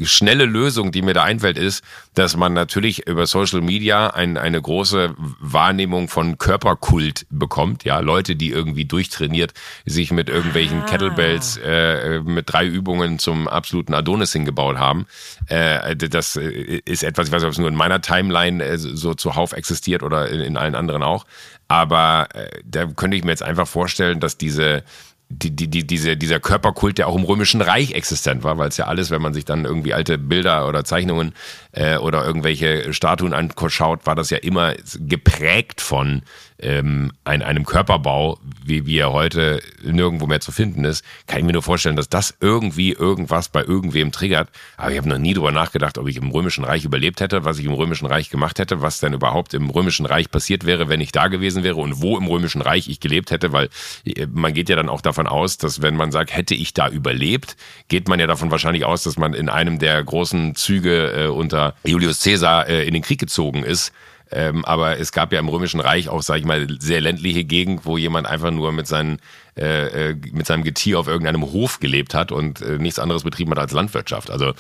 Speaker 1: schnelle Lösung, die mir da einfällt, ist, dass man natürlich über Social Media ein, eine große Wahrnehmung von Körperkult bekommt. Ja, Leute, die irgendwie durchtrainiert sich mit irgendwelchen Kettlebells äh, mit drei Übungen zum absoluten Adonis hingebaut haben. Äh, das äh, ist etwas, ich weiß nicht, ob es nur in meiner Timeline äh, so zuhauf existiert oder in, in allen anderen auch. Aber äh, da könnte ich mir jetzt einfach vorstellen, dass diese die, die, die, diese, dieser Körperkult, der auch im Römischen Reich existent war, weil es ja alles, wenn man sich dann irgendwie alte Bilder oder Zeichnungen äh, oder irgendwelche Statuen anschaut, war das ja immer geprägt von ähm, ein, einem Körperbau, wie, wie er heute nirgendwo mehr zu finden ist. Kann ich mir nur vorstellen, dass das irgendwie irgendwas bei irgendwem triggert. Aber ich habe noch nie drüber nachgedacht, ob ich im Römischen Reich überlebt hätte, was ich im Römischen Reich gemacht hätte, was denn überhaupt im Römischen Reich passiert wäre, wenn ich da gewesen wäre und wo im Römischen Reich ich gelebt hätte, weil äh, man geht ja dann auch davon aus, dass wenn man sagt, hätte ich da überlebt, geht man ja davon wahrscheinlich aus, dass man in einem der großen Züge äh, unter Julius Caesar äh, in den Krieg gezogen ist. Ähm, aber es gab ja im Römischen Reich auch, sag ich mal, sehr ländliche Gegend, wo jemand einfach nur mit, seinen, äh, äh, mit seinem Getier auf irgendeinem Hof gelebt hat und äh, nichts anderes betrieben hat als Landwirtschaft. Also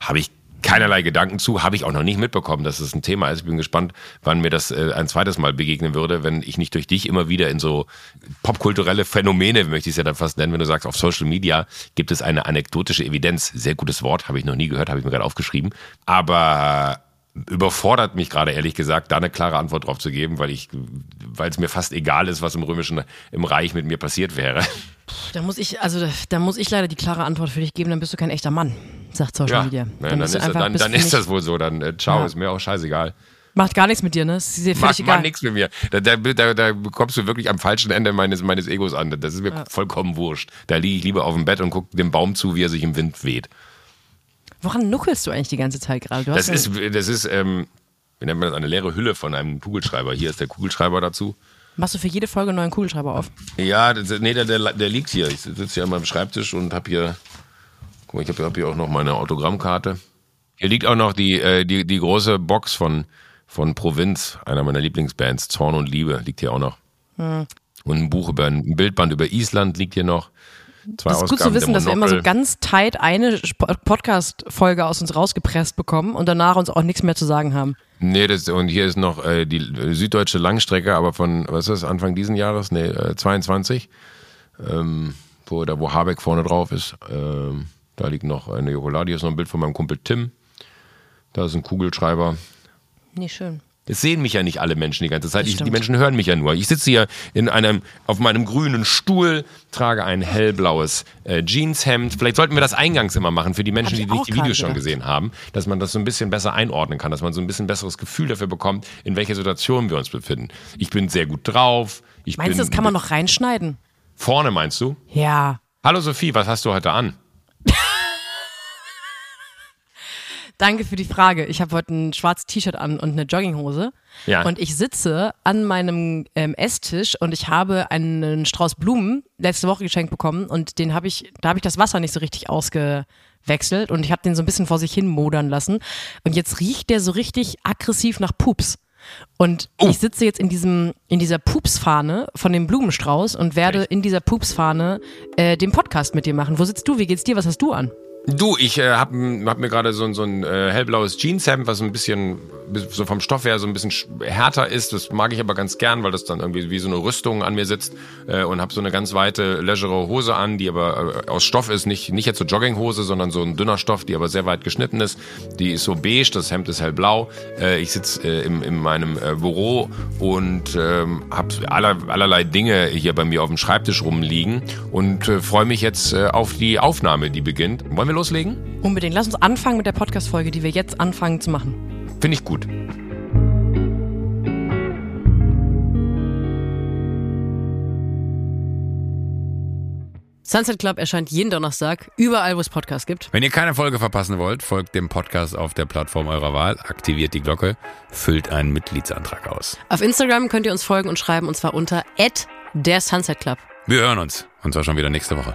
Speaker 1: habe ich keinerlei Gedanken zu, habe ich auch noch nicht mitbekommen, dass es ein Thema ist. Ich bin gespannt, wann mir das äh, ein zweites Mal begegnen würde, wenn ich nicht durch dich immer wieder in so popkulturelle Phänomene, möchte ich es ja dann fast nennen, wenn du sagst, auf Social Media gibt es eine anekdotische Evidenz. Sehr gutes Wort, habe ich noch nie gehört, habe ich mir gerade aufgeschrieben. Aber überfordert mich gerade ehrlich gesagt, da eine klare Antwort drauf zu geben, weil ich, weil es mir fast egal ist, was im römischen, im Reich mit mir passiert wäre.
Speaker 2: Da muss ich, also da, muss ich leider die klare Antwort für dich geben, dann bist du kein echter Mann, sagt Social Media.
Speaker 1: na, dann,
Speaker 2: bist
Speaker 1: ist,
Speaker 2: einfach-
Speaker 1: dann, dann ist das wohl so. Dann äh, ciao,
Speaker 2: Ja.
Speaker 1: ist mir auch scheißegal.
Speaker 2: Macht gar nichts mit dir, ne? Das ist dir
Speaker 1: Macht
Speaker 2: völlig
Speaker 1: man
Speaker 2: egal.
Speaker 1: nichts mit mir. Da, da, da, da kommst du wirklich am falschen Ende meines, meines Egos an. Das ist mir vollkommen wurscht. Da liege ich lieber auf dem Bett und gucke dem Baum zu, wie er sich im Wind weht.
Speaker 2: Woran nuckelst du eigentlich die ganze Zeit gerade?
Speaker 1: Das ist, das ist, ähm, wie nennt man das, eine leere Hülle von einem Kugelschreiber. Hier ist der Kugelschreiber dazu.
Speaker 2: machst du für jede Folge einen neuen Kugelschreiber auf?
Speaker 1: Ja, das, nee, der, der, der liegt hier. Ich sitze hier an meinem Schreibtisch und habe hier Guck mal, ich habe hab hier auch noch meine Autogrammkarte. Hier liegt auch noch die, äh, die, die große Box von, von Provinz, einer meiner Lieblingsbands, Zorn und Liebe, liegt hier auch noch.
Speaker 2: Hm.
Speaker 1: Und ein Buch über ein Bildband über Island liegt hier noch. Zwei
Speaker 2: Das ist gut zu wissen, dass wir immer so ganz tight eine Sp- Podcast-Folge aus uns rausgepresst bekommen und danach uns auch nichts mehr zu sagen haben.
Speaker 1: Nee, das, und hier ist noch äh, die äh, süddeutsche Langstrecke, aber von, was ist das, Anfang diesen Jahres? Nee, äh, 22. Ähm, wo, da, wo Habeck vorne drauf ist. Ähm, da liegt noch eine Jokolade. Hier ist noch ein Bild von meinem Kumpel Tim. Da ist ein Kugelschreiber.
Speaker 2: Nee, schön.
Speaker 1: Es sehen mich ja nicht alle Menschen die ganze Zeit. Ich, die. Menschen hören mich ja nur. Ich sitze hier in einem, auf meinem grünen Stuhl, trage ein hellblaues äh, Jeanshemd. Vielleicht sollten wir das eingangs immer machen für die Menschen, die
Speaker 2: ich
Speaker 1: nicht die Videos schon
Speaker 2: gedacht.
Speaker 1: gesehen haben, dass man das so ein bisschen besser einordnen kann, dass man so ein bisschen besseres Gefühl dafür bekommt, in welcher Situation wir uns befinden. Ich bin sehr gut drauf. Ich
Speaker 2: Meinst du, das kann man noch reinschneiden?
Speaker 1: vorne, meinst du?
Speaker 2: Ja.
Speaker 1: Hallo Sophie, was hast du heute an?
Speaker 2: Danke für die Frage. Ich habe heute ein schwarzes T-Shirt an und eine Jogginghose.
Speaker 1: Ja.
Speaker 2: Und ich sitze an meinem ähm, Esstisch und ich habe einen Strauß Blumen letzte Woche geschenkt bekommen und den habe ich, da habe ich das Wasser nicht so richtig ausgewechselt und ich habe den so ein bisschen vor sich hin modern lassen. Und jetzt riecht der so richtig aggressiv nach Pups. Und
Speaker 1: Oh.
Speaker 2: ich sitze jetzt in diesem, in dieser Pupsfahne von dem Blumenstrauß und werde
Speaker 1: Echt?
Speaker 2: in dieser Pupsfahne äh, den Podcast mit dir machen. Wo sitzt du? Wie geht's dir? Was hast du an?
Speaker 1: Du, ich äh, habe hab mir gerade so, ein- so ein äh, hellblaues Jeanshemd, was ein bisschen, so vom Stoff her so ein bisschen sch- härter ist. Das mag ich aber ganz gern, weil das dann irgendwie wie so eine Rüstung an mir sitzt. Äh, und habe so eine ganz weite, legere Hose an, die aber äh, aus Stoff ist. Nicht, nicht jetzt so Jogginghose, sondern so ein dünner Stoff, die aber sehr weit geschnitten ist. Die ist so beige, das Hemd ist hellblau. Äh, ich sitze äh, im, in meinem äh, Büro und ähm, habe aller, allerlei Dinge hier bei mir auf dem Schreibtisch rumliegen und äh, freue mich jetzt äh, auf die Aufnahme, die beginnt. Wollen wir loslegen?
Speaker 2: Unbedingt. Lass uns anfangen mit der Podcast-Folge, die wir jetzt anfangen zu machen.
Speaker 1: Finde ich gut.
Speaker 2: Sunset Club erscheint jeden Donnerstag, überall, wo es Podcasts gibt.
Speaker 3: Wenn ihr keine Folge verpassen wollt, folgt dem Podcast auf der Plattform eurer Wahl, aktiviert die Glocke, füllt einen Mitgliedsantrag aus.
Speaker 2: Auf Instagram könnt ihr uns folgen und schreiben, und zwar unter der Sunset Club.
Speaker 3: Wir hören uns. Und zwar schon wieder nächste Woche.